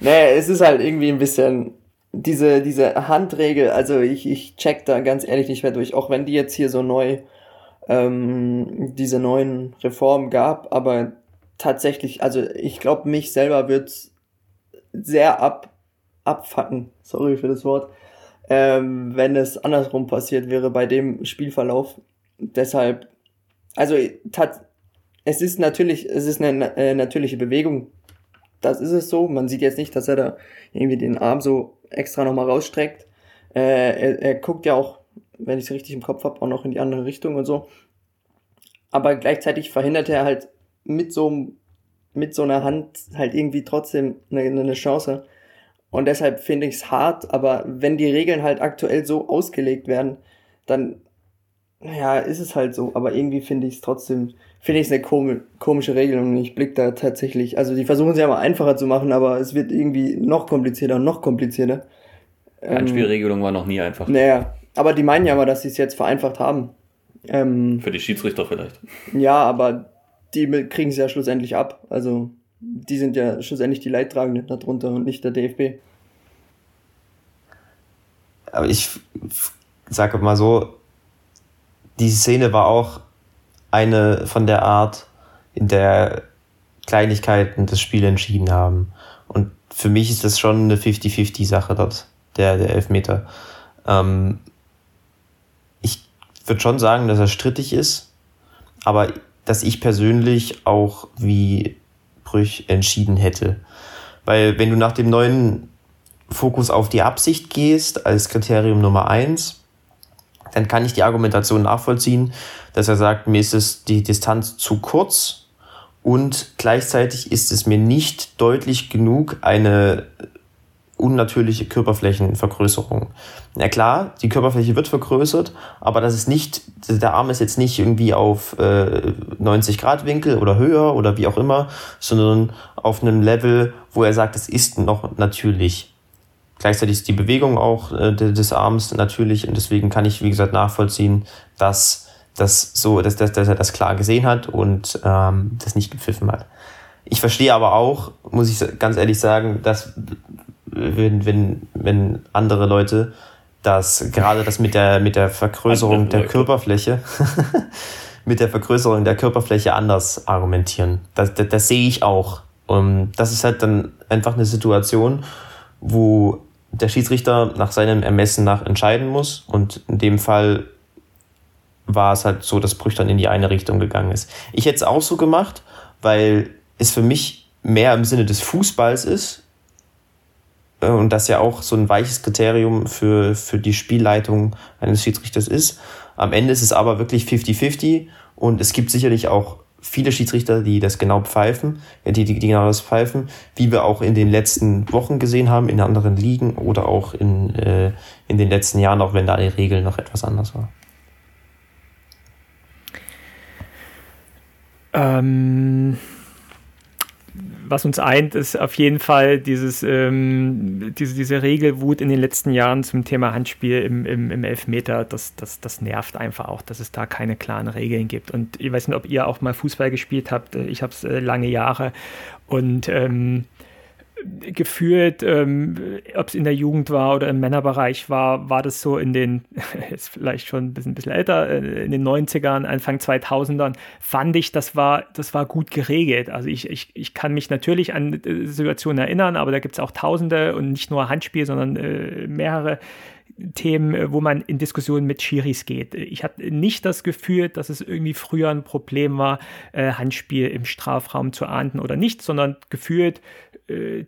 naja, es ist halt irgendwie ein bisschen diese, diese Handregel, also ich, ich check da ganz ehrlich nicht mehr durch, auch wenn die jetzt hier so neu ähm, diese neuen Reformen gab, aber tatsächlich, also ich glaube, mich selber wird sehr ab, abfacken, sorry für das Wort, ähm, wenn es andersrum passiert wäre bei dem Spielverlauf. Deshalb, also tat, es ist natürlich, es ist eine äh, natürliche Bewegung. Das ist es so. Man sieht jetzt nicht, dass er da irgendwie den Arm so extra nochmal rausstreckt. Äh, er, er guckt ja auch, wenn ich es richtig im Kopf habe, auch noch in die andere Richtung und so. Aber gleichzeitig verhindert er halt mit so, mit so einer Hand halt irgendwie trotzdem eine, eine Chance. Und deshalb finde ich es hart, aber wenn die Regeln halt aktuell so ausgelegt werden, dann, ja, ist es halt so. Aber irgendwie finde ich es trotzdem, finde ich es eine kom komische Regel und ich blick da tatsächlich, also die versuchen es ja mal einfacher zu machen, aber es wird irgendwie noch komplizierter und noch komplizierter. Anspielregelung ähm, war noch nie einfach. Naja, aber die meinen ja mal, dass sie es jetzt vereinfacht haben. Ähm, Für die Schiedsrichter vielleicht. Ja, aber die kriegen es ja schlussendlich ab. Also die sind ja schlussendlich die Leidtragenden darunter und nicht der DFB. Aber ich sage mal so, die Szene war auch eine von der Art, in der Kleinigkeiten das Spiel entschieden haben. Und für mich ist das schon eine 50-50-Sache dort, der, der Elfmeter. Ähm, ich würde schon sagen, dass er strittig ist, aber dass ich persönlich auch wie Brüch entschieden hätte. Weil wenn du nach dem neuen Fokus auf die Absicht gehst als Kriterium Nummer eins, dann kann ich die Argumentation nachvollziehen, dass er sagt, mir ist es die Distanz zu kurz und gleichzeitig ist es mir nicht deutlich genug, eine unnatürliche Körperflächenvergrößerung. Na klar, die Körperfläche wird vergrößert, aber das ist nicht, der Arm ist jetzt nicht irgendwie auf äh, 90 Grad Winkel oder höher oder wie auch immer, sondern auf einem Level, wo er sagt, es ist noch natürlich. Gleichzeitig ist die Bewegung auch äh, des Arms natürlich und deswegen kann ich, wie gesagt, nachvollziehen, dass das so, dass, dass, dass er das klar gesehen hat und ähm, das nicht gepfiffen hat. Ich verstehe aber auch, muss ich ganz ehrlich sagen, dass wenn, wenn, wenn andere Leute das, gerade das mit der, mit der Vergrößerung der Körperfläche, mit der Vergrößerung der Körperfläche anders argumentieren. Das, das, das sehe ich auch. Und das ist halt dann einfach eine Situation, wo der Schiedsrichter nach seinem Ermessen nach entscheiden muss. Und in dem Fall war es halt so, dass Brüch dann in die eine Richtung gegangen ist. Ich hätte es auch so gemacht, weil es für mich mehr im Sinne des Fußballs ist, äh, und das ja auch so ein weiches Kriterium für, für die Spielleitung eines Schiedsrichters ist. Am Ende ist es aber wirklich 50-50 und es gibt sicherlich auch viele Schiedsrichter, die das genau pfeifen, äh, die, die, die genau das pfeifen, wie wir auch in den letzten Wochen gesehen haben, in anderen Ligen oder auch in, äh, in den letzten Jahren, auch wenn da die Regel noch etwas anders war. Ähm, was uns eint, ist auf jeden Fall dieses, ähm, diese, diese Regelwut in den letzten Jahren zum Thema Handspiel im, im, im Elfmeter. Das, das, das nervt einfach auch, dass es da keine klaren Regeln gibt. Und ich weiß nicht, ob ihr auch mal Fußball gespielt habt. Ich habe es äh, lange Jahre. Und ähm, gefühlt, ähm, ob es in der Jugend war oder im Männerbereich war, war das so in den, jetzt vielleicht schon ein bisschen, ein bisschen älter, äh, in den 90ern, Anfang 2000ern, fand ich, das war, das war gut geregelt. Also ich, ich, ich kann mich natürlich an äh, Situationen erinnern, aber da gibt es auch Tausende und nicht nur Handspiel, sondern äh, mehrere Themen, äh, wo man in Diskussionen mit Schiris geht. Ich hatte nicht das Gefühl, dass es irgendwie früher ein Problem war, Handspiel im Strafraum zu ahnden oder nicht, sondern gefühlt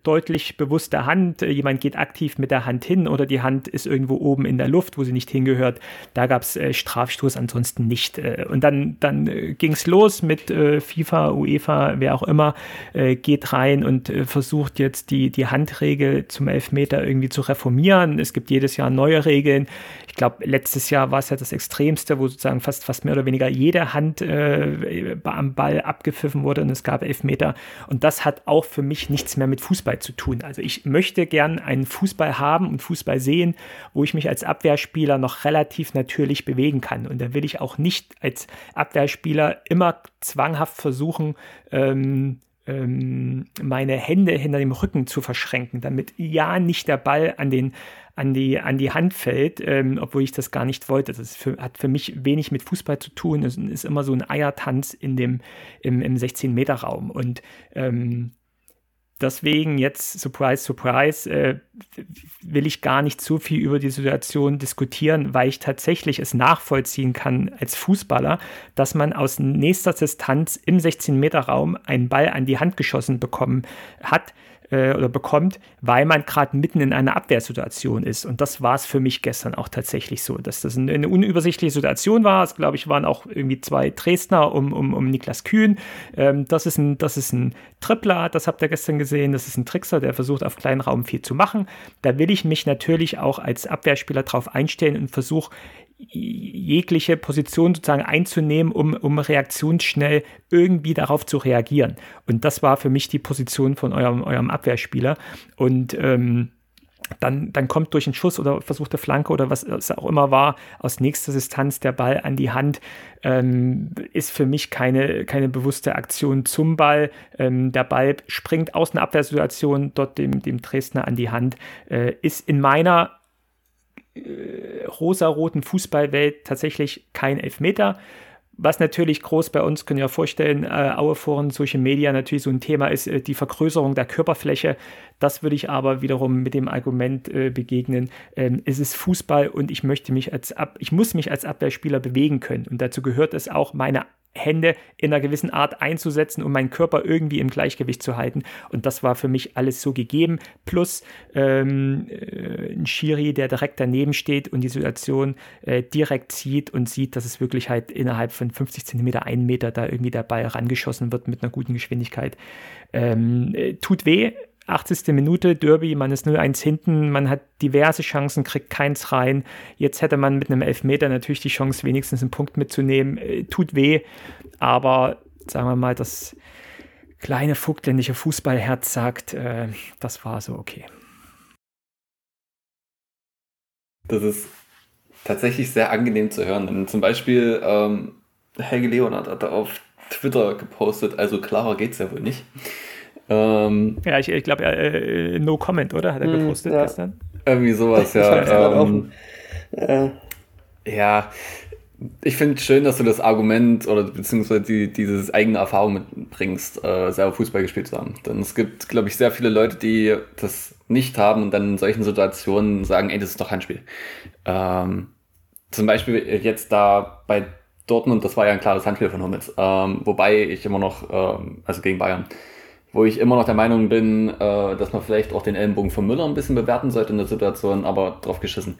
deutlich bewusster Hand. Äh, jemand geht aktiv mit der Hand hin oder die Hand ist irgendwo oben in der Luft, wo sie nicht hingehört. Da gab es äh, Strafstoß, ansonsten nicht. Äh, und dann, dann ging es los mit FIFA, UEFA, wer auch immer, geht rein und versucht jetzt die, die Handregel zum Elfmeter irgendwie zu reformieren. Es gibt jedes Jahr neue Regeln. Ich glaube, letztes Jahr war es ja das Extremste, wo sozusagen fast, fast mehr oder weniger jede Hand äh, am Ball abgepfiffen wurde und es gab Elfmeter. Und das hat auch für mich nichts mehr mit Fußball zu tun. Also ich möchte gern einen Fußball haben und Fußball sehen, wo ich mich als Abwehrspieler noch relativ natürlich bewegen kann. Und da will ich auch nicht als Abwehrspieler immer zwanghaft versuchen, ähm, ähm, meine Hände hinter dem Rücken zu verschränken, damit ja nicht der Ball an, den, an, die, an die Hand fällt, ähm, obwohl ich das gar nicht wollte. Das für, hat für mich wenig mit Fußball zu tun. Es ist immer so ein Eiertanz in dem, im, im 16-Meter-Raum. Und ähm, deswegen jetzt, surprise, surprise, äh, will ich gar nicht so viel über die Situation diskutieren, weil ich tatsächlich es nachvollziehen kann als Fußballer, dass man aus nächster Distanz im 16-Meter-Raum einen Ball an die Hand geschossen bekommen hat, äh, oder bekommt, weil man gerade mitten in einer Abwehrsituation ist. Und das war es für mich gestern auch tatsächlich so, dass das eine, eine unübersichtliche Situation war. Es, glaube ich, waren auch irgendwie zwei Dresdner um, um, um Niklas Kühn. Ähm, das, ist ein, das ist ein Tripler, das habt ihr gestern gesehen. Das ist ein Trickser, der versucht, auf kleinen Raum viel zu machen. Da will ich mich natürlich auch als Abwehrspieler drauf einstellen und versuche, jegliche Position sozusagen einzunehmen, um, um reaktionsschnell irgendwie darauf zu reagieren. Und das war für mich die Position von eurem, eurem Abwehrspieler. Und ähm, dann, dann kommt durch einen Schuss oder versuchte Flanke oder was es auch immer war, aus nächster Distanz der Ball an die Hand, ähm, ist für mich keine, keine bewusste Aktion zum Ball. Ähm, der Ball springt aus einer Abwehrsituation dort dem, dem Dresdner an die Hand, äh, ist in meiner äh, rosaroten Fußballwelt tatsächlich kein Elfmeter. Was natürlich groß bei uns, können ihr vorstellen, äh, Aue Foren, Social Media natürlich so ein Thema ist, äh, die Vergrößerung der Körperfläche. Das würde ich aber wiederum mit dem Argument äh, begegnen. Ähm, es ist Fußball und ich möchte mich als Ab ich muss mich als Abwehrspieler bewegen können. Und dazu gehört es auch, meine Hände in einer gewissen Art einzusetzen, um meinen Körper irgendwie im Gleichgewicht zu halten. Und das war für mich alles so gegeben. Plus ähm, äh, ein Schiri, der direkt daneben steht und die Situation äh, direkt sieht und sieht, dass es wirklich halt innerhalb von 50 Zentimeter, einen Meter da irgendwie der Ball rangeschossen wird mit einer guten Geschwindigkeit. Ähm, äh, tut weh, 80. Minute, Derby, man ist 0-1 hinten, man hat diverse Chancen, kriegt keins rein. Jetzt hätte man mit einem Elfmeter natürlich die Chance, wenigstens einen Punkt mitzunehmen. Äh, tut weh, aber sagen wir mal, das kleine vogtländische Fußballherz sagt, äh, das war so okay. Das ist tatsächlich sehr angenehm zu hören. Denn zum Beispiel ähm, Helge Leonard hat auf Twitter gepostet, also klarer geht es ja wohl nicht. Ähm, ja, ich, ich glaube, äh, No Comment, oder? Hat er hm, gepostet ja. gestern? Irgendwie sowas, ja. ähm, äh. Ja, ich finde es schön, dass du das Argument oder beziehungsweise die, dieses eigene Erfahrung mitbringst, äh, selber Fußball gespielt zu haben. Denn es gibt, glaube ich, sehr viele Leute, die das nicht haben und dann in solchen Situationen sagen, ey, das ist doch Handspiel. Ähm, zum Beispiel jetzt da bei Dortmund, das war ja ein klares Handspiel von Hummels. Ähm, wobei ich immer noch, ähm, also gegen Bayern, wo ich immer noch der Meinung bin, äh, dass man vielleicht auch den Ellenbogen von Müller ein bisschen bewerten sollte in der Situation, aber drauf geschissen.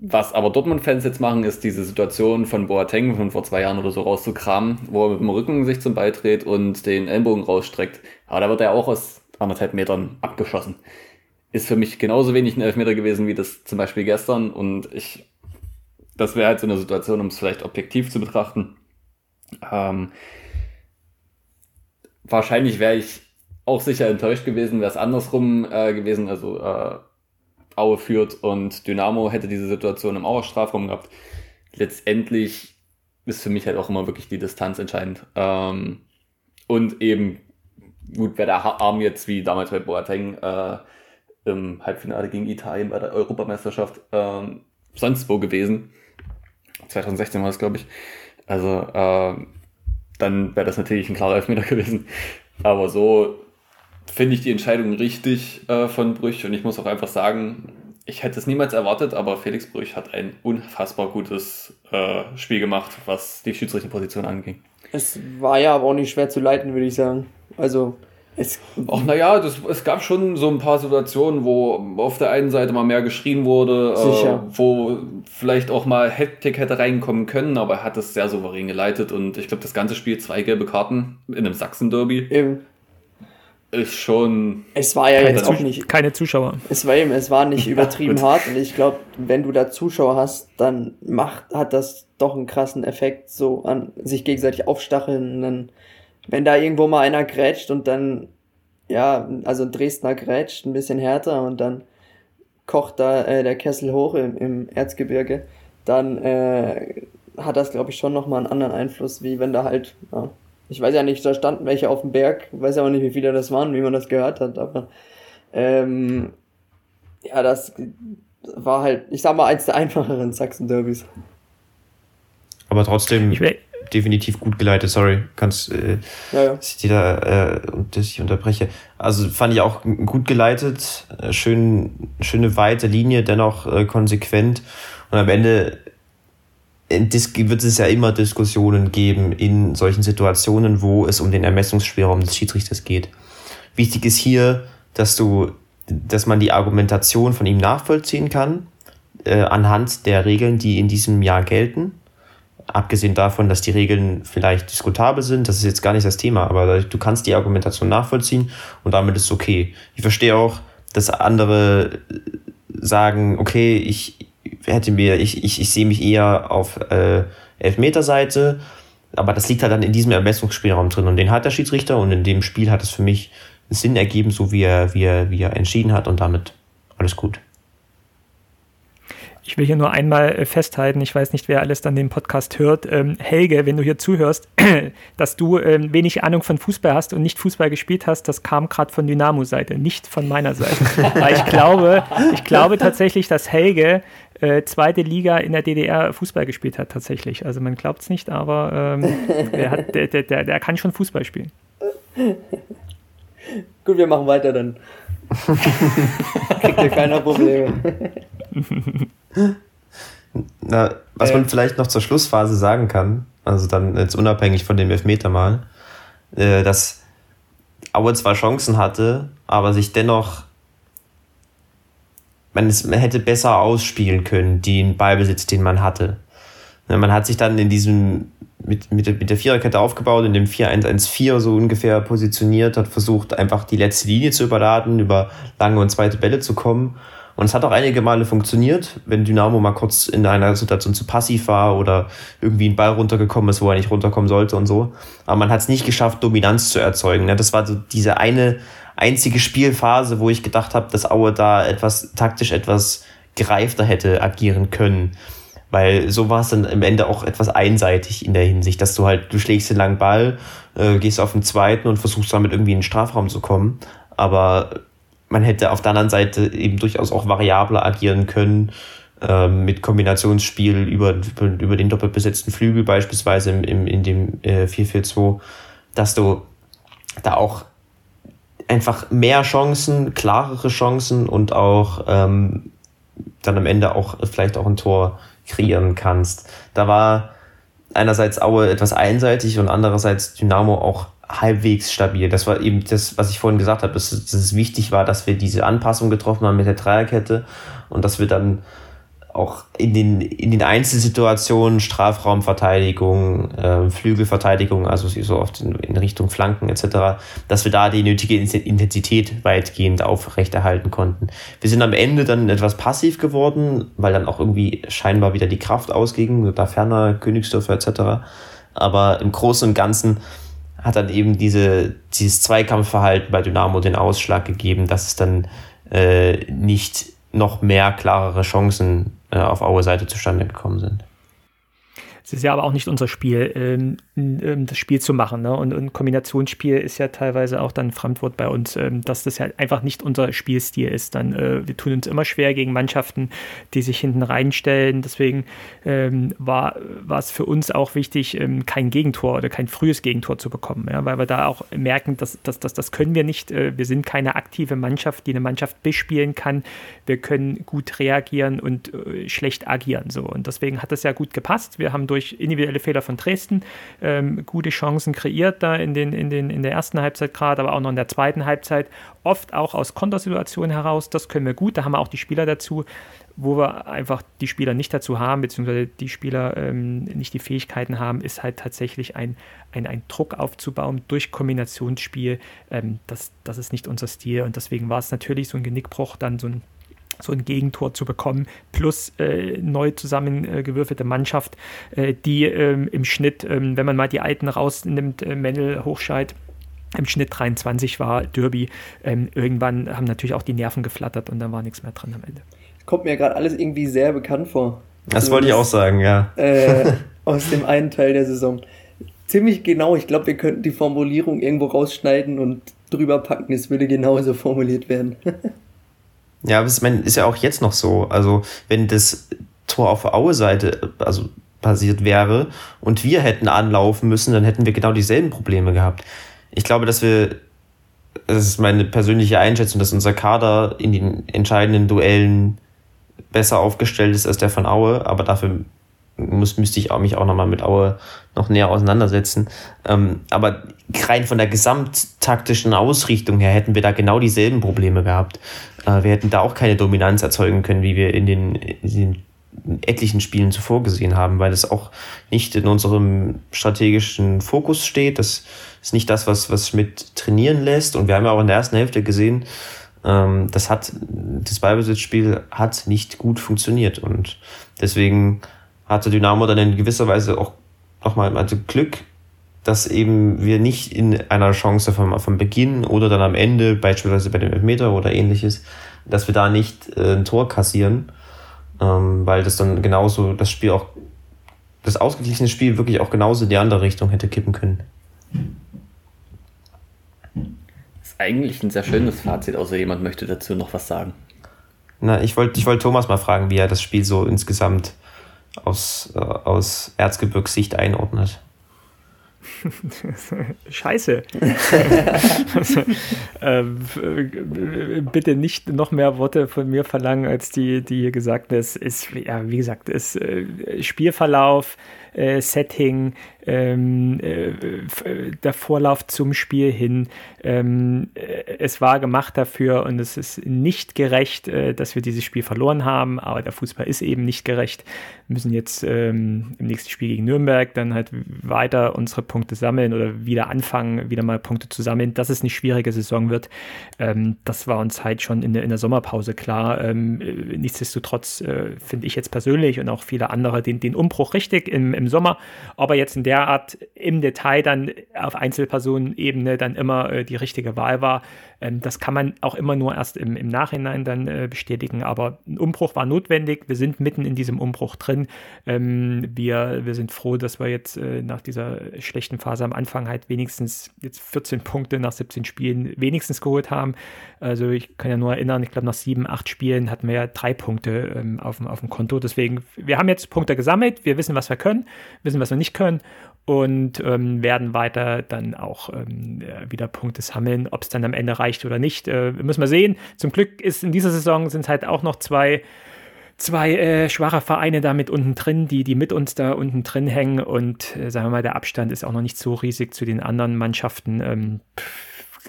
Was aber Dortmund-Fans jetzt machen, ist diese Situation von Boateng von vor zwei Jahren oder so rauszukramen, wo er mit dem Rücken sich zum Ball dreht und den Ellenbogen rausstreckt. Aber da wird er auch aus anderthalb Metern abgeschossen. Ist für mich genauso wenig ein Elfmeter gewesen wie das zum Beispiel gestern und ich, das wäre halt so eine Situation, um es vielleicht objektiv zu betrachten. Ähm, wahrscheinlich wäre ich auch sicher enttäuscht gewesen, wäre es andersrum äh, gewesen. Also äh, Aue führt und Dynamo hätte diese Situation im Auer Strafraum gehabt. Letztendlich ist für mich halt auch immer wirklich die Distanz entscheidend. Ähm, und eben, gut, wäre der Arm jetzt wie damals bei Boateng äh, im Halbfinale gegen Italien bei der Europameisterschaft äh, sonst wo gewesen. 2016 war das, glaube ich. Also, äh, dann wäre das natürlich ein klarer Elfmeter gewesen. Aber so finde ich die Entscheidung richtig äh, von Brüch und ich muss auch einfach sagen, ich hätte es niemals erwartet, aber Felix Brüch hat ein unfassbar gutes äh, Spiel gemacht, was die Schiedsrichterposition anging. Es war ja aber auch nicht schwer zu leiten, würde ich sagen. Also es Ach naja, es gab schon so ein paar Situationen, wo auf der einen Seite mal mehr geschrien wurde, äh, wo vielleicht auch mal Hektik hätte reinkommen können, aber er hat es sehr souverän geleitet und ich glaube, das ganze Spiel zwei gelbe Karten in einem Sachsen-Derby. Eben ist schon. Es war ja jetzt auch nicht. Keine Zuschauer. Es war eben, es war nicht übertrieben ja, hart und ich glaube, wenn du da Zuschauer hast, dann macht, hat das doch einen krassen Effekt, so an sich gegenseitig aufstacheln. Und dann, wenn da irgendwo mal einer grätscht und dann, ja, also ein Dresdner grätscht ein bisschen härter und dann kocht da äh, der Kessel hoch im, im Erzgebirge, dann äh, hat das, glaube ich, schon nochmal einen anderen Einfluss, wie wenn da halt, ja, ich weiß ja nicht, da standen welche auf dem Berg, weiß ja auch nicht, wie viele das waren, wie man das gehört hat, aber ähm, ja, das war halt, ich sag mal, eins der einfacheren Sachsen-Derbys. Aber trotzdem definitiv gut geleitet, sorry, kannst, äh, ja, ja. dass ich dir da, äh, dass ich unterbreche. Also fand ich auch gut geleitet, äh, schön, schöne weite Linie, dennoch äh, konsequent und am Ende wird es ja immer Diskussionen geben in solchen Situationen, wo es um den Ermessungsspielraum des Schiedsrichters geht. Wichtig ist hier, dass du, dass man die Argumentation von ihm nachvollziehen kann, äh, anhand der Regeln, die in diesem Jahr gelten. Abgesehen davon, dass die Regeln vielleicht diskutabel sind, das ist jetzt gar nicht das Thema, aber du kannst die Argumentation nachvollziehen und damit ist es okay. Ich verstehe auch, dass andere sagen, okay, ich, hätte mir, ich, ich, ich sehe mich eher auf äh, Elfmeterseite, aber das liegt halt dann in diesem Ermessungsspielraum drin und den hat der Schiedsrichter und in dem Spiel hat es für mich Sinn ergeben, so wie er, wie er, wie er entschieden hat und damit alles gut. Ich will hier nur einmal äh, festhalten, ich weiß nicht, wer alles dann den Podcast hört. Ähm, Helge, wenn du hier zuhörst, dass du ähm, wenig Ahnung von Fußball hast und nicht Fußball gespielt hast, das kam gerade von Dynamo-Seite, nicht von meiner Seite. Weil ich glaube, ich glaube tatsächlich, dass Helge äh, zweite Liga in der DDR Fußball gespielt hat, tatsächlich. Also man glaubt es nicht, aber ähm, der, hat, der, der, der, der kann schon Fußball spielen. Gut, wir machen weiter dann. Kriegt ihr keiner Probleme. Na, was äh. man vielleicht noch zur Schlussphase sagen kann, also dann jetzt unabhängig von dem Elfmeter mal, äh, dass Aue zwar Chancen hatte, aber sich dennoch man, es, man hätte besser ausspielen können, den Ballbesitz, den man hatte. Man hat sich dann in diesem, mit, mit, der, mit der Viererkette aufgebaut, in dem 4-1-1-4 so ungefähr positioniert, hat versucht, einfach die letzte Linie zu überladen, über lange und zweite Bälle zu kommen. Und es hat auch einige Male funktioniert, wenn Dynamo mal kurz in einer Situation zu passiv war oder irgendwie ein Ball runtergekommen ist, wo er nicht runterkommen sollte und so. Aber man hat es nicht geschafft, Dominanz zu erzeugen. Das war so diese eine einzige Spielphase, wo ich gedacht habe, dass Aue da etwas taktisch etwas gereifter hätte agieren können. Weil so war es dann am Ende auch etwas einseitig in der Hinsicht, dass du halt, du schlägst den langen Ball, äh, gehst auf den zweiten und versuchst damit irgendwie in den Strafraum zu kommen. Aber man hätte auf der anderen Seite eben durchaus auch variabler agieren können, äh, mit Kombinationsspiel über, über den doppelbesetzten Flügel beispielsweise im, im, in dem äh, 4-4-2, dass du da auch einfach mehr Chancen, klarere Chancen und auch ähm, dann am Ende auch vielleicht auch ein Tor kreieren kannst. Da war einerseits Aue etwas einseitig und andererseits Dynamo auch halbwegs stabil. Das war eben das, was ich vorhin gesagt habe, dass, dass es wichtig war, dass wir diese Anpassung getroffen haben mit der Dreierkette und dass wir dann auch in den, in den Einzelsituationen, Strafraumverteidigung, äh, Flügelverteidigung, also so oft in, in, Richtung Flanken etc., dass wir da die nötige Intensität weitgehend aufrechterhalten konnten. Wir sind am Ende dann etwas passiv geworden, weil dann auch irgendwie scheinbar wieder die Kraft ausging, da ferner Königsdörfer etc. Aber im Großen und Ganzen hat dann eben diese, dieses Zweikampfverhalten bei Dynamo den Ausschlag gegeben, dass es dann äh, nicht noch mehr klarere Chancen auf Aue Seite zustande gekommen sind. Es ist ja aber auch nicht unser Spiel, ähm, das Spiel zu machen. Ne? Und, und Kombinationsspiel ist ja teilweise auch dann Fremdwort bei uns, ähm, dass das ja einfach nicht unser Spielstil ist. Dann, äh, wir tun uns immer schwer gegen Mannschaften, die sich hinten reinstellen. Deswegen ähm, war, es für uns auch wichtig, ähm, kein Gegentor oder kein frühes Gegentor zu bekommen, ja? weil wir da auch merken, dass, dass, dass das können wir nicht. Äh, wir sind keine aktive Mannschaft, die eine Mannschaft bespielen kann. Wir können gut reagieren und äh, schlecht agieren. So. Und deswegen hat das ja gut gepasst. Wir haben durch durch individuelle Fehler von Dresden ähm, gute Chancen kreiert da in, den, in, den, in der ersten Halbzeit gerade, aber auch noch in der zweiten Halbzeit. Oft auch aus Kontersituationen heraus. Das können wir gut. Da haben wir auch die Spieler dazu wo wir einfach die Spieler nicht dazu haben, beziehungsweise die Spieler ähm, nicht die Fähigkeiten haben, ist halt tatsächlich ein, ein, ein Druck aufzubauen durch Kombinationsspiel. Ähm, das, das ist nicht unser Stil und deswegen war es natürlich so ein Genickbruch, dann so ein so ein Gegentor zu bekommen, plus äh, neu zusammengewürfelte Mannschaft, äh, die ähm, im Schnitt, ähm, wenn man mal die Alten rausnimmt, äh, Mendel, Hochscheid, im Schnitt 23 war Derby. Ähm, irgendwann haben natürlich auch die Nerven geflattert und dann war nichts mehr dran am Ende. Kommt mir gerade alles irgendwie sehr bekannt vor. Das also, wollte ich auch sagen, ja. Äh, aus dem einen Teil der Saison. Ziemlich genau, ich glaube, wir könnten die Formulierung irgendwo rausschneiden und drüber packen. Es würde genauso formuliert werden. Ja, aber es ist ja auch jetzt noch so. Also, wenn das Tor auf Aue-Seite also passiert wäre und wir hätten anlaufen müssen, dann hätten wir genau dieselben Probleme gehabt. Ich glaube, dass wir, das ist meine persönliche Einschätzung, dass unser Kader in den entscheidenden Duellen besser aufgestellt ist als der von Aue, aber dafür muss, müsste ich auch, mich auch nochmal mit Aue noch näher auseinandersetzen. Ähm, aber rein von der gesamttaktischen Ausrichtung her hätten wir da genau dieselben Probleme gehabt. Äh, wir hätten da auch keine Dominanz erzeugen können, wie wir in den, in den etlichen Spielen zuvor gesehen haben, weil es auch nicht in unserem strategischen Fokus steht. Das ist nicht das, was, was Schmidt trainieren lässt. Und wir haben ja auch in der ersten Hälfte gesehen, ähm, das hat, das Ballbesitzspiel hat nicht gut funktioniert. Und deswegen hatte Dynamo dann in gewisser Weise auch nochmal also Glück, dass eben wir nicht in einer Chance vom, vom Beginn oder dann am Ende, beispielsweise bei dem Elfmeter oder ähnliches, dass wir da nicht äh, ein Tor kassieren, ähm, weil das dann genauso das Spiel auch, das ausgeglichene Spiel wirklich auch genauso in die andere Richtung hätte kippen können. Das ist eigentlich ein sehr schönes Fazit, außer jemand möchte dazu noch was sagen. Na, ich wollte ich wollt Thomas mal fragen, wie er das Spiel so insgesamt aus, äh, aus Erzgebirgssicht einordnet. Scheiße. ähm, bitte nicht noch mehr Worte von mir verlangen, als die, die hier gesagt werden. Es ist, ja, wie gesagt, es äh, Spielverlauf, äh, Setting, ähm, äh, der Vorlauf zum Spiel hin. Ähm, äh, es war gemacht dafür und es ist nicht gerecht, äh, dass wir dieses Spiel verloren haben, aber der Fußball ist eben nicht gerecht. Wir müssen jetzt ähm, im nächsten Spiel gegen Nürnberg dann halt weiter unsere Punkte sammeln oder wieder anfangen, wieder mal Punkte zu sammeln. Dass es eine schwierige Saison wird, ähm, das war uns halt schon in der, in der Sommerpause klar. Ähm, äh, nichtsdestotrotz äh, finde ich jetzt persönlich und auch viele andere den, den Umbruch richtig im, im Sommer, aber jetzt in der Art im Detail dann auf Einzelpersonenebene dann immer äh, die richtige Wahl war. Ähm, das kann man auch immer nur erst im, im Nachhinein dann äh, bestätigen, aber ein Umbruch war notwendig. Wir sind mitten in diesem Umbruch drin. Ähm, wir, wir sind froh, dass wir jetzt äh, nach dieser schlechten Phase am Anfang halt wenigstens jetzt 14 Punkte nach 17 Spielen wenigstens geholt haben. Also ich kann ja nur erinnern, ich glaube nach sieben, acht Spielen hatten wir ja drei Punkte ähm, auf, auf dem Konto. Deswegen, wir haben jetzt Punkte gesammelt, wir wissen, was wir können, wissen, was wir nicht können und ähm, werden weiter dann auch ähm, wieder Punkte sammeln. Ob es dann am Ende reicht oder nicht, äh, müssen wir sehen. Zum Glück ist in dieser Saison sind halt auch noch zwei zwei äh, schwache Vereine da mit unten drin, die, die mit uns da unten drin hängen und äh, sagen wir mal, der Abstand ist auch noch nicht so riesig zu den anderen Mannschaften. Ähm,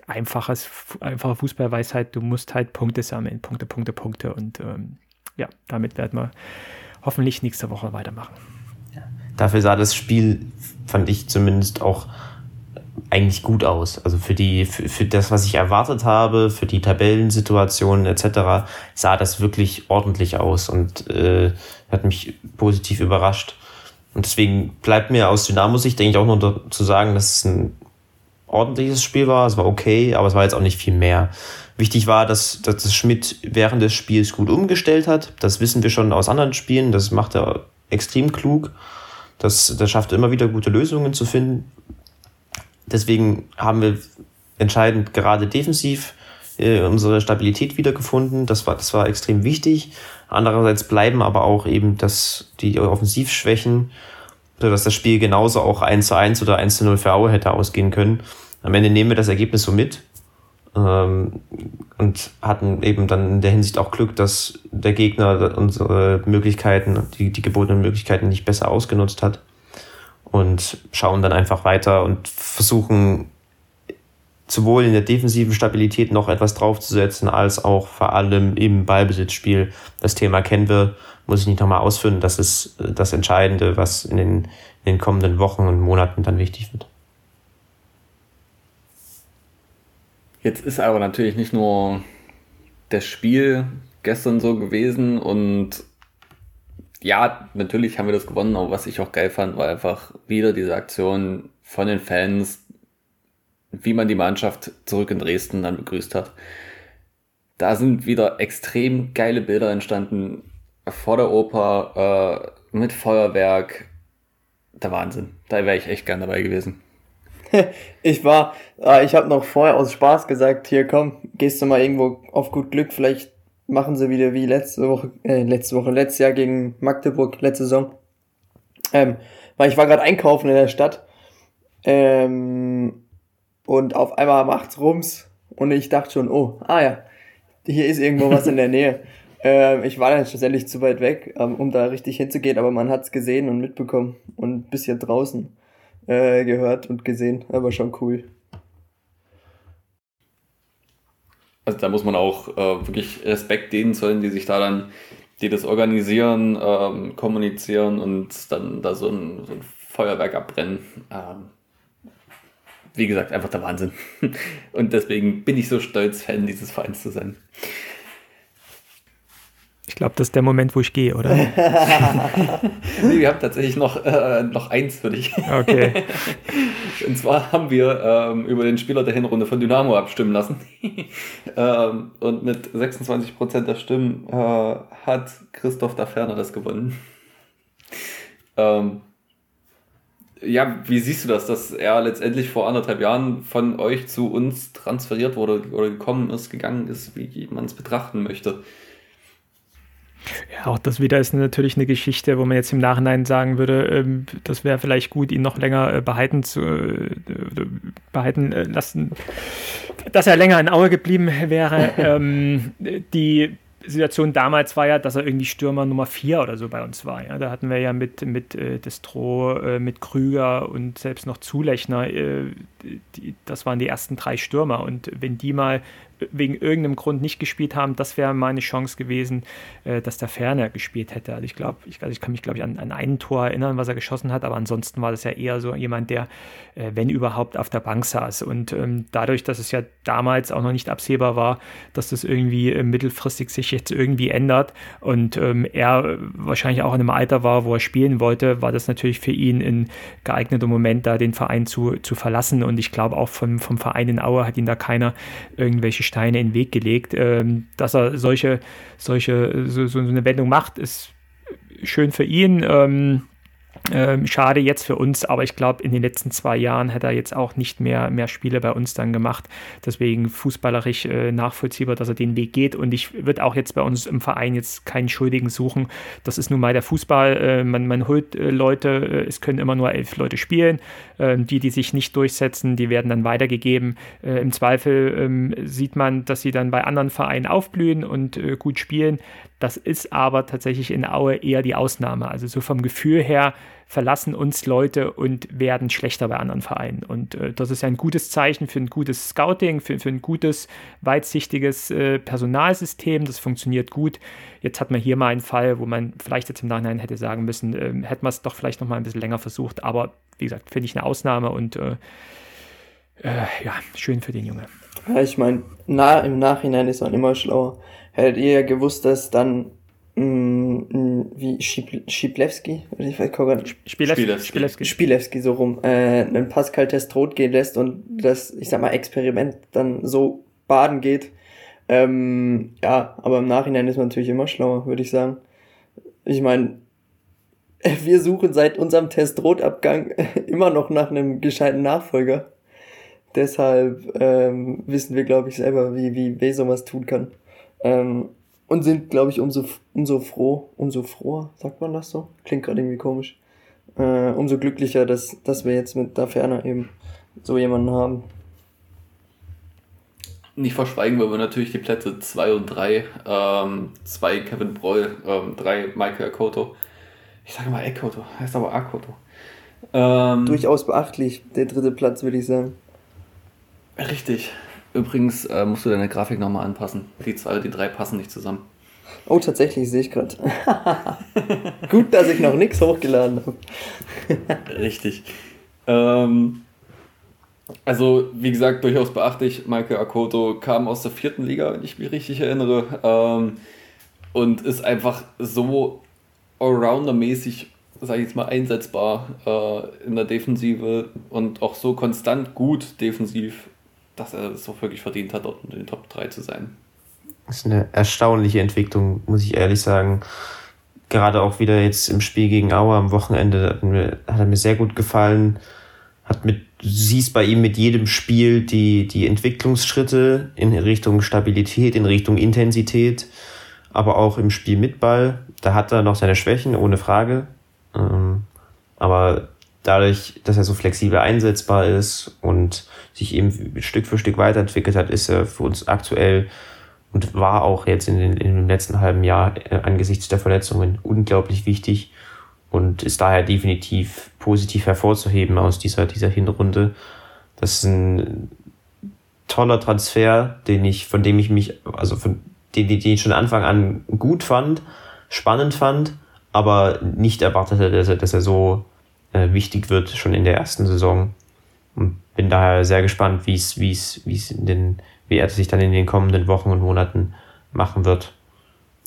einfaches, einfache Fußballweisheit, du musst halt Punkte sammeln, Punkte, Punkte, Punkte und ähm, ja, damit werden wir hoffentlich nächste Woche weitermachen. Dafür sah das Spiel, fand ich zumindest auch eigentlich gut aus. Also für die, für, für das, was ich erwartet habe, für die Tabellensituationen etc., sah das wirklich ordentlich aus und äh, hat mich positiv überrascht. Und deswegen bleibt mir aus Dynamo-Sicht, denke ich, auch nur zu sagen, dass es ein ordentliches Spiel war. Es war okay, aber es war jetzt auch nicht viel mehr. Wichtig war, dass, dass das Schmidt während des Spiels gut umgestellt hat. Das wissen wir schon aus anderen Spielen. Das macht er extrem klug. Das, das schafft immer wieder gute Lösungen zu finden. Deswegen haben wir entscheidend gerade defensiv äh, unsere Stabilität wiedergefunden. Das war, das war extrem wichtig. Andererseits bleiben aber auch eben das, die Offensivschwächen, sodass das Spiel genauso auch 1 zu 1 oder 1 zu 0 für Aue hätte ausgehen können. Am Ende nehmen wir das Ergebnis so mit ähm, und hatten eben dann in der Hinsicht auch Glück, dass der Gegner unsere Möglichkeiten, die, die gebotenen Möglichkeiten nicht besser ausgenutzt hat und schauen dann einfach weiter und versuchen sowohl in der defensiven Stabilität noch etwas draufzusetzen, als auch vor allem im Ballbesitzspiel. Das Thema kennen wir, muss ich nicht nochmal ausführen. Das ist das Entscheidende, was in den, in den kommenden Wochen und Monaten dann wichtig wird. Jetzt ist aber natürlich nicht nur das Spiel gestern so gewesen und ja, natürlich haben wir das gewonnen, aber was ich auch geil fand, war einfach wieder diese Aktion von den Fans, wie man die Mannschaft zurück in Dresden dann begrüßt hat. Da sind wieder extrem geile Bilder entstanden vor der Oper äh, mit Feuerwerk. Der Wahnsinn. Da wäre ich echt gern dabei gewesen. ich war, äh, ich habe noch vorher aus Spaß gesagt, hier komm, gehst du mal irgendwo auf gut Glück, vielleicht machen sie wieder wie letzte Woche, äh, letzte Woche, letztes Jahr gegen Magdeburg, letzte Saison. Ähm, weil ich war gerade einkaufen in der Stadt ähm, und auf einmal macht's Rums und ich dachte schon, oh, ah ja, hier ist irgendwo was in der Nähe. Ähm, ich war dann schlussendlich zu weit weg, ähm, um da richtig hinzugehen, aber man hat's gesehen und mitbekommen und ein bisschen draußen äh, gehört und gesehen, aber schon cool. Also da muss man auch äh, wirklich Respekt denen zollen, die sich da dann, die das organisieren, ähm, kommunizieren und dann da so ein, so ein Feuerwerk abbrennen. Ähm, wie gesagt, einfach der Wahnsinn. Und deswegen bin ich so stolz, Fan dieses Vereins zu sein. Ich glaube, das ist der Moment, wo ich gehe, oder? nee, wir haben tatsächlich noch, äh, noch eins für dich. Okay. Und zwar haben wir ähm, über den Spieler der Hinrunde von Dynamo abstimmen lassen. ähm, und mit 26% der Stimmen äh, hat Christoph Daferner das gewonnen. Ähm, ja, wie siehst du das, dass er letztendlich vor anderthalb Jahren von euch zu uns transferiert wurde oder gekommen ist, gegangen ist, wie man es betrachten möchte? Ja, auch das wieder ist natürlich eine Geschichte, wo man jetzt im Nachhinein sagen würde, ähm, das wäre vielleicht gut, ihn noch länger äh, behalten zu äh, behalten äh, lassen, dass er länger in Aue geblieben wäre. ähm, die Situation damals war ja, dass er irgendwie Stürmer Nummer 4 oder so bei uns war. Ja? Da hatten wir ja mit, mit äh, Destro, äh, mit Krüger und selbst noch Zulechner, äh, die, das waren die ersten drei Stürmer. Und wenn die mal wegen irgendeinem Grund nicht gespielt haben, das wäre meine Chance gewesen, äh, dass der Ferner gespielt hätte. Also ich glaube, ich, also ich kann mich, glaube ich, an, an ein Tor erinnern, was er geschossen hat, aber ansonsten war das ja eher so jemand, der, äh, wenn überhaupt, auf der Bank saß. Und ähm, dadurch, dass es ja damals auch noch nicht absehbar war, dass das irgendwie äh, mittelfristig sich jetzt irgendwie ändert und ähm, er wahrscheinlich auch in einem Alter war, wo er spielen wollte, war das natürlich für ihn ein geeigneter Moment, da den Verein zu, zu verlassen. Und ich glaube auch vom, vom Verein in Aue hat ihn da keiner irgendwelche Steine in den Weg gelegt. Ähm, dass er solche, solche, so, so eine Wendung macht, ist schön für ihn. Ähm, ähm, schade jetzt für uns, aber ich glaube, in den letzten zwei Jahren hat er jetzt auch nicht mehr, mehr Spiele bei uns dann gemacht. Deswegen fußballerisch äh, nachvollziehbar, dass er den Weg geht. Und ich würde auch jetzt bei uns im Verein jetzt keinen Schuldigen suchen. Das ist nun mal der Fußball. Äh, man, man holt äh, Leute, äh, es können immer nur elf Leute spielen. Ähm, die, die sich nicht durchsetzen, die werden dann weitergegeben. Äh, Im Zweifel ähm, sieht man, dass sie dann bei anderen Vereinen aufblühen und äh, gut spielen. Das ist aber tatsächlich in Aue eher die Ausnahme. Also so vom Gefühl her verlassen uns Leute und werden schlechter bei anderen Vereinen. Und äh, das ist ein gutes Zeichen für ein gutes Scouting, für, für ein gutes, weitsichtiges äh, Personalsystem. Das funktioniert gut. Jetzt hat man hier mal einen Fall, wo man vielleicht jetzt im Nachhinein hätte sagen müssen, äh, hätte man es doch vielleicht noch mal ein bisschen länger versucht. Aber wie gesagt, finde ich eine Ausnahme und äh, äh, ja, schön für den Junge. Ja, ich meine, na, im Nachhinein ist man immer schlauer hättet ihr ja gewusst, dass dann mm, wie Schiplewski, ich weiß gar nicht. Spielewski. Spielewski. So rum, äh, einen Pascal-Test rot gehen lässt und das, ich sag mal, Experiment dann so baden geht. Ähm, ja, aber im Nachhinein ist man natürlich immer schlauer, würde ich sagen. Ich meine, wir suchen seit unserem Test-Rotabgang immer noch nach einem gescheiten Nachfolger. Deshalb ähm, wissen wir, glaube ich, selber, wie, wie, wie sowas tun kann. Ähm, und sind, glaube ich, umso, umso froh, umso froher, sagt man das so? Klingt gerade irgendwie komisch. Äh, umso glücklicher, dass, dass wir jetzt mit da ferner eben so jemanden haben. Nicht verschweigen wir natürlich die Plätze 2 und 3. 2 ähm, Kevin Broll, 3 ähm, Michael Akoto. Ich sage mal Akoto, heißt aber Akoto. Ähm, Durchaus beachtlich, der dritte Platz, würde ich sagen. Richtig. Übrigens äh, musst du deine Grafik nochmal anpassen. Die zwei, die drei passen nicht zusammen. Oh, tatsächlich, sehe ich gerade. Gut, dass ich noch nichts hochgeladen habe. Richtig. Ähm, also, wie gesagt, durchaus beachtlich. Michael Akoto kam aus der vierten Liga, wenn ich mich richtig erinnere. Ähm, und ist einfach so allrounder-mäßig, sage ich jetzt mal, einsetzbar äh, in der Defensive und auch so konstant gut defensiv dass er es auch wirklich verdient hat, dort in den Top 3 zu sein. Das ist eine erstaunliche Entwicklung, muss ich ehrlich sagen. Gerade auch wieder jetzt im Spiel gegen Auer am Wochenende hat, mir, hat er mir sehr gut gefallen. Hat mit, du siehst bei ihm mit jedem Spiel die, die Entwicklungsschritte in Richtung Stabilität, in Richtung Intensität, aber auch im Spiel mit Ball. Da hat er noch seine Schwächen, ohne Frage. Ähm, aber dadurch, dass er so flexibel einsetzbar ist und sich eben Stück für Stück weiterentwickelt hat, ist er für uns aktuell und war auch jetzt in, den, in dem letzten halben Jahr äh, angesichts der Verletzungen unglaublich wichtig und ist daher definitiv positiv hervorzuheben aus dieser, dieser Hinrunde. Das ist ein toller Transfer, den ich, von dem ich mich, also von den, den ich schon Anfang an gut fand, spannend fand, aber nicht erwartete, dass er, dass er so äh, wichtig wird, schon in der ersten Saison. Und bin daher sehr gespannt, wie es, wie es, wie es in den, wie er sich dann in den kommenden Wochen und Monaten machen wird.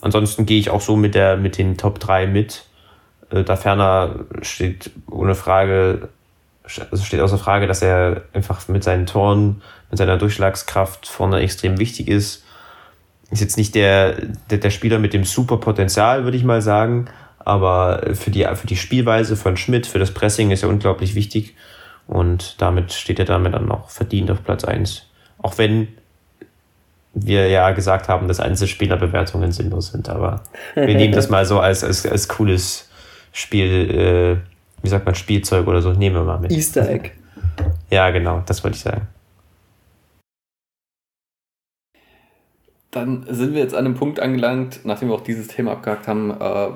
Ansonsten gehe ich auch so mit der, mit den Top 3 mit. Äh, da ferner steht ohne Frage, also steht außer Frage, dass er einfach mit seinen Toren, mit seiner Durchschlagskraft vorne extrem wichtig ist. Ist jetzt nicht der, der, der Spieler mit dem super Potenzial, würde ich mal sagen, aber für die, für die Spielweise von Schmidt, für das Pressing ist er unglaublich wichtig. Und damit steht er damit dann auch verdient auf Platz 1. Auch wenn wir ja gesagt haben, dass Einzelspielerbewertungen sinnlos sind, aber wir nehmen das mal so als, als, als cooles Spiel, äh, wie sagt man, Spielzeug oder so, nehmen wir mal mit. Easter Egg. Ja, genau, das wollte ich sagen. Dann sind wir jetzt an einem Punkt angelangt, nachdem wir auch dieses Thema abgehakt haben, äh,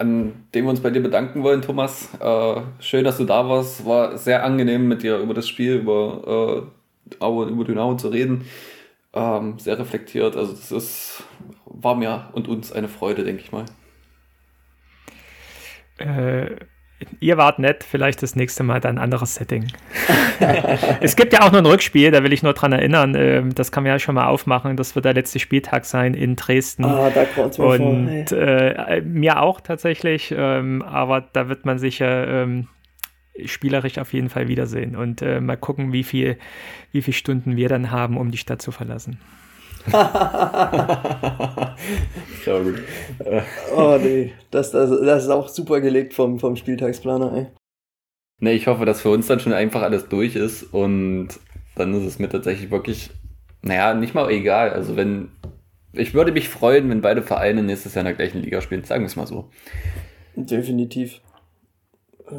an dem wir uns bei dir bedanken wollen, Thomas. Äh, schön, dass du da warst. War sehr angenehm, mit dir über das Spiel, über äh, über Dynamo zu reden. Ähm, sehr reflektiert. Also das ist, war mir und uns eine Freude, denke ich mal. Äh, ihr wart nett, vielleicht das nächste Mal dann ein anderes Setting. es gibt ja auch noch ein Rückspiel, da will ich nur dran erinnern, äh, das kann man ja schon mal aufmachen, das wird der letzte Spieltag sein in Dresden. Ah, da kommt mir Und vor, äh, mir auch tatsächlich, ähm, aber da wird man sicher ähm, spielerisch auf jeden Fall wiedersehen und äh, mal gucken, wie viel, wie viele Stunden wir dann haben, um die Stadt zu verlassen. Ja, gut. oh nee, das, das, das ist auch super gelegt vom, vom Spieltagsplaner, ey. Nee, ich hoffe, dass für uns dann schon einfach alles durch ist und dann ist es mir tatsächlich wirklich, naja, nicht mal egal. Also wenn, ich würde mich freuen, wenn beide Vereine nächstes Jahr in der gleichen Liga spielen, sagen wir es mal so. Definitiv.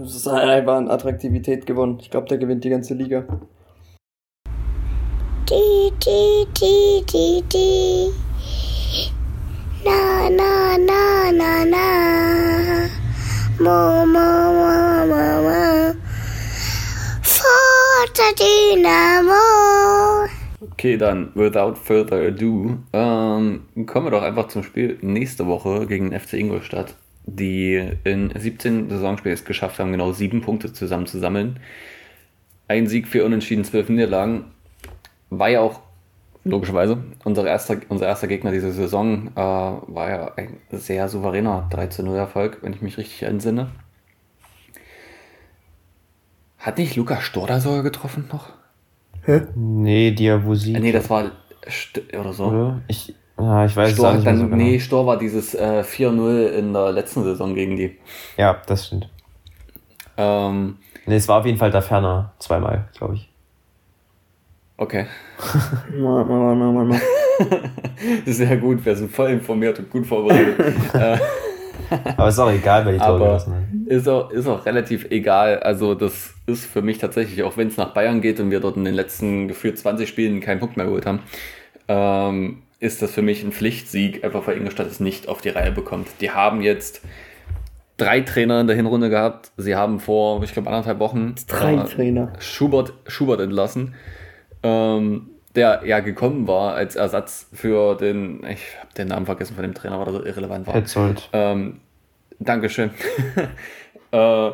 Es ist einfach an Attraktivität gewonnen. Ich glaube, der gewinnt die ganze Liga. Di, di, di, di, di. Na, na, na, na, na. Mo, mo, mo, mo, mo. Forza Dynamo. Okay, dann, without further ado, ähm, kommen wir doch einfach zum Spiel nächste Woche gegen den FC Ingolstadt, die in 17 Saisonspielen es geschafft haben, genau sieben Punkte zusammen zu sammeln. Ein Sieg, vier Unentschieden, zwölf Niederlagen war ja auch logischerweise. Unser erster, unser erster Gegner diese Saison äh, war ja ein sehr souveräner 13-0-Erfolg, wenn ich mich richtig entsinne. Hat nicht Lukas Storda sogar getroffen noch? Hä? Nee, Diabusi. Äh, nee, das war St oder so. Oder? Ich, ja, ich weiß Stor, es nicht dann, so genau. Nee, Stor war dieses äh, 4-0 in der letzten Saison gegen die. Ja, das stimmt. Ähm, Nee, es war auf jeden Fall da ferner. Zweimal, glaube ich. Okay. Mal, mal, mal, mal, mal. Sehr gut, wir sind voll informiert und gut vorbereitet. äh, Aber ist auch egal, wer die Tore gelassen hat. ist auch, ist auch relativ egal. Also, das ist für mich tatsächlich, auch wenn es nach Bayern geht und wir dort in den letzten gefühlt 20 Spielen keinen Punkt mehr geholt haben, ähm, ist das für mich ein Pflichtsieg, einfach weil Ingolstadt es nicht auf die Reihe bekommt. Die haben jetzt drei Trainer in der Hinrunde gehabt. Sie haben vor, ich glaube, anderthalb Wochen Drei äh, Trainer. Schubert, Schubert entlassen, ähm, der ja gekommen war als Ersatz für den, ich habe den Namen vergessen von dem Trainer, weil er so irrelevant war. Petzold. Ähm, Dankeschön. äh,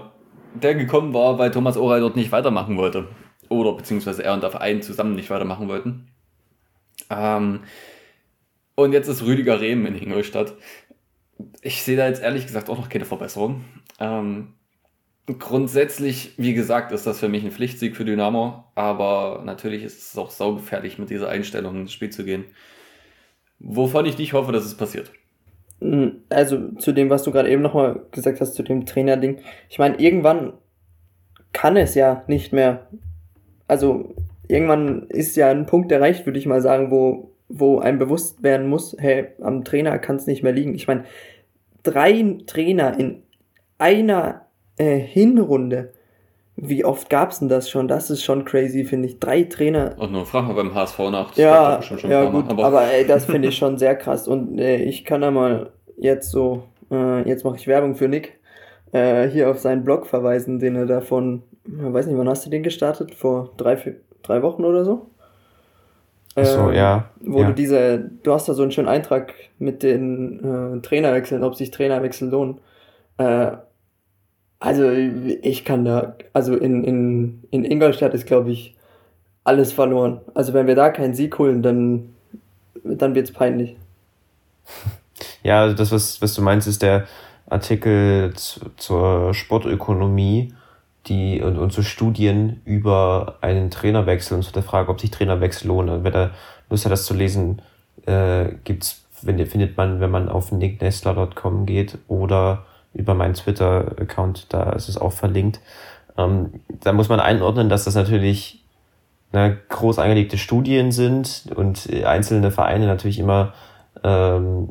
der gekommen war, weil Thomas Oral dort nicht weitermachen wollte. Oder beziehungsweise er und der Verein zusammen nicht weitermachen wollten. Ähm, und jetzt ist Rüdiger Rehm in Ingolstadt. Ich sehe da jetzt ehrlich gesagt auch noch keine Verbesserung. Ähm, grundsätzlich, wie gesagt, ist das für mich ein Pflichtsieg für Dynamo. Aber natürlich ist es auch saugefährlich, mit dieser Einstellung ins Spiel zu gehen. Wovon ich nicht hoffe, dass es passiert. Also zu dem, was du gerade eben nochmal gesagt hast, zu dem Trainerding. Ich meine, irgendwann kann es ja nicht mehr. Also irgendwann ist ja ein Punkt erreicht, würde ich mal sagen, wo, wo einem bewusst werden muss, hey, am Trainer kann es nicht mehr liegen. Ich meine, drei Trainer in einer äh, Hinrunde. Wie oft gab's denn das schon? Das ist schon crazy, finde ich. Drei Trainer Und nur frag mal beim HSV nach. Das ja, schon- schon ja gut, aber, aber, ey, das finde ich schon sehr krass. Und äh, ich kann da mal jetzt so, äh, jetzt mache ich Werbung für Nick, äh, hier auf seinen Blog verweisen, den er davon, ich weiß nicht, wann hast du den gestartet? Vor drei, vier, drei Wochen oder so? Ach so, Ähm, ja. Wo ja. du diese, du hast da so einen schönen Eintrag mit den äh, Trainerwechseln, ob sich Trainerwechsel lohnen. Äh, also ich kann da, also in, in, in Ingolstadt ist, glaube ich, alles verloren. Also wenn wir da keinen Sieg holen, dann, dann wird's peinlich. Ja, also das, was, was du meinst, ist der Artikel zu, zur Sportökonomie die, und, und zu Studien über einen Trainerwechsel und zu der Frage, ob sich Trainerwechsel lohnen. Wer da Lust hat, das zu lesen, äh, gibt's, wenn, findet man, wenn man auf nicknestler.com geht oder über meinen Twitter-Account, da ist es auch verlinkt. Ähm, da muss man einordnen, dass das natürlich ne, groß angelegte Studien sind und einzelne Vereine natürlich immer ähm,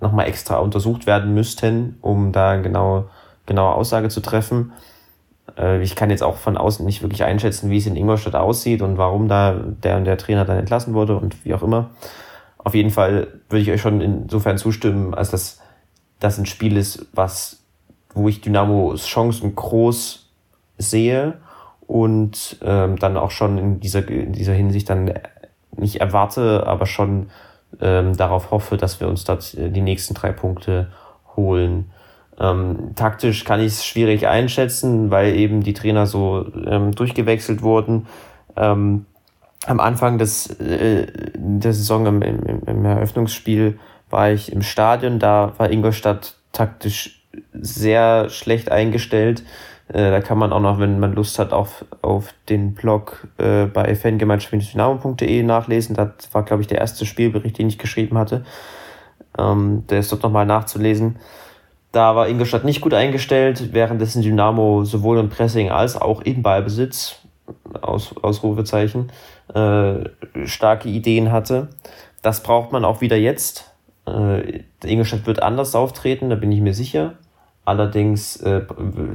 nochmal extra untersucht werden müssten, um da eine genau, genaue Aussage zu treffen. Äh, ich kann jetzt auch von außen nicht wirklich einschätzen, wie es in Ingolstadt aussieht und warum da der und der Trainer dann entlassen wurde und wie auch immer. Auf jeden Fall würde ich euch schon insofern zustimmen, als dass das ein Spiel ist, was, wo ich Dynamos Chancen groß sehe und ähm, dann auch schon in dieser, in dieser Hinsicht dann nicht erwarte, aber schon ähm, darauf hoffe, dass wir uns dort äh, die nächsten drei Punkte holen. Ähm, taktisch kann ich es schwierig einschätzen, weil eben die Trainer so ähm, durchgewechselt wurden. Ähm, am Anfang des, äh, der Saison im, im, im Eröffnungsspiel war ich im Stadion, da war Ingolstadt taktisch sehr schlecht eingestellt. Äh, da kann man auch noch, wenn man Lust hat, auf, auf den Blog äh, bei fangemeinschaft-dynamo.de nachlesen. Das war, glaube ich, der erste Spielbericht, den ich geschrieben hatte. Ähm, der ist dort nochmal nachzulesen. Da war Ingolstadt nicht gut eingestellt, währenddessen Dynamo sowohl im Pressing als auch im Ballbesitz, aus, Ausrufezeichen, äh, starke Ideen hatte. Das braucht man auch wieder jetzt. Äh, Ingolstadt wird anders auftreten, da bin ich mir sicher. Allerdings äh,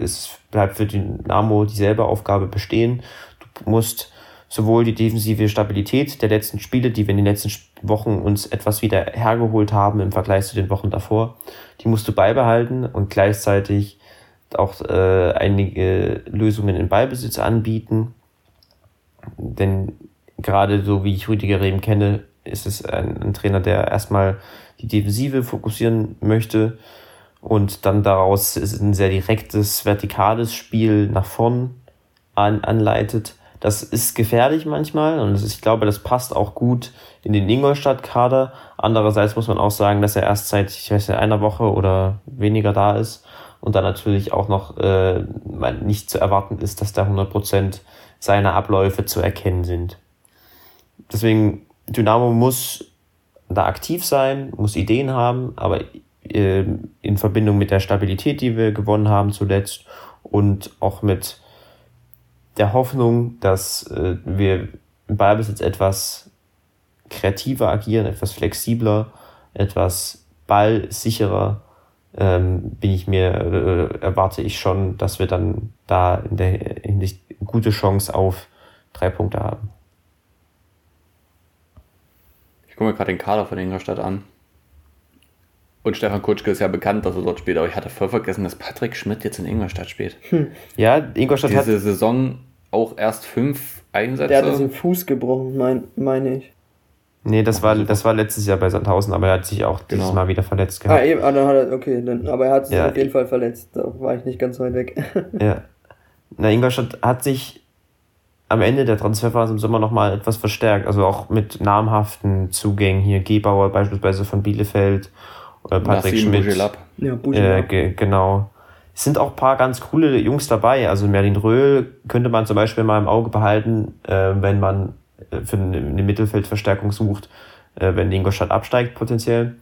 es bleibt für Dynamo dieselbe Aufgabe bestehen. Du musst sowohl die defensive Stabilität der letzten Spiele, die wir in den letzten Wochen uns etwas wieder hergeholt haben im Vergleich zu den Wochen davor, die musst du beibehalten und gleichzeitig auch äh, einige Lösungen im Ballbesitz anbieten. Denn gerade so wie ich Rüdiger Rehm kenne, ist es ein, ein Trainer, der erstmal die Defensive fokussieren möchte und dann daraus ein sehr direktes, vertikales Spiel nach vorn an, anleitet. Das ist gefährlich manchmal und ich glaube, das passt auch gut in den Ingolstadt-Kader. Andererseits muss man auch sagen, dass er erst seit, ich weiß nicht, einer Woche oder weniger da ist und dann natürlich auch noch äh, nicht zu erwarten ist, dass da 100% seiner Abläufe zu erkennen sind. Deswegen, Dynamo muss da aktiv sein, muss Ideen haben, aber äh, in Verbindung mit der Stabilität, die wir gewonnen haben zuletzt und auch mit der Hoffnung, dass äh, wir im Ballbesitz etwas kreativer agieren, etwas flexibler, etwas ballsicherer, ähm, bin ich mir, äh, erwarte ich schon, dass wir dann da in der Hinsicht gute Chance auf drei Punkte haben. Ich gucke mir gerade den Kader von Ingolstadt an. Und Stefan Kutschke ist ja bekannt, dass er dort spielt, aber ich hatte voll vergessen, dass Patrick Schmidt jetzt in Ingolstadt spielt. Hm. Ja, Ingolstadt Diese hat. Diese Saison auch erst fünf Einsätze. Der hat sich den Fuß gebrochen, meine mein ich. Nee, das war, das war letztes Jahr bei Sandhausen, aber er hat sich auch dieses Genau. Mal wieder verletzt Ah, gehabt. eben, ah, dann hat er, okay, dann, aber er hat sich Ja. auf jeden Fall verletzt. Da war ich nicht ganz weit weg. Ja. Na, Ingolstadt hat sich am Ende der Transferphase im Sommer nochmal etwas verstärkt. Also auch mit namhaften Zugängen hier. Gebauer beispielsweise von Bielefeld oder Patrick Nassim Schmidt. Bujelab. ja, Äh, Buschel. ge genau. Es sind auch ein paar ganz coole Jungs dabei. Also Merlin Röhl könnte man zum Beispiel mal im Auge behalten, äh, wenn man äh, für eine Mittelfeldverstärkung sucht, äh, wenn die Ingolstadt absteigt potenziell.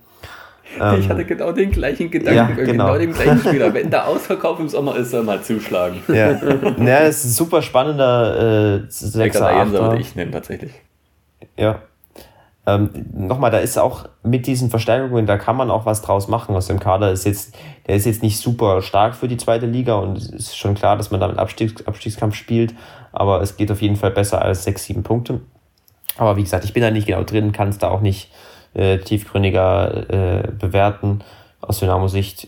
Ich Ähm, hatte genau den gleichen Gedanken, Ja, genau. genau dem gleichen Spieler. Wenn der Ausverkauf im Sommer ist, soll mal zuschlagen. Ja, ja es ist ein super spannender äh, Sechser, Jenser Achter. würde ich nehmen, tatsächlich. Ja. Ähm, Nochmal, da ist auch mit diesen Verstärkungen, da kann man auch was draus machen aus dem Kader. Ist jetzt, der ist jetzt nicht super stark für die zweite Liga und es ist schon klar, dass man damit Abstiegs, Abstiegskampf spielt, aber es geht auf jeden Fall besser als sechs, sieben Punkte. Aber wie gesagt, ich bin da nicht genau drin, kann es da auch nicht äh, tiefgründiger äh, bewerten. Aus Dynamo-Sicht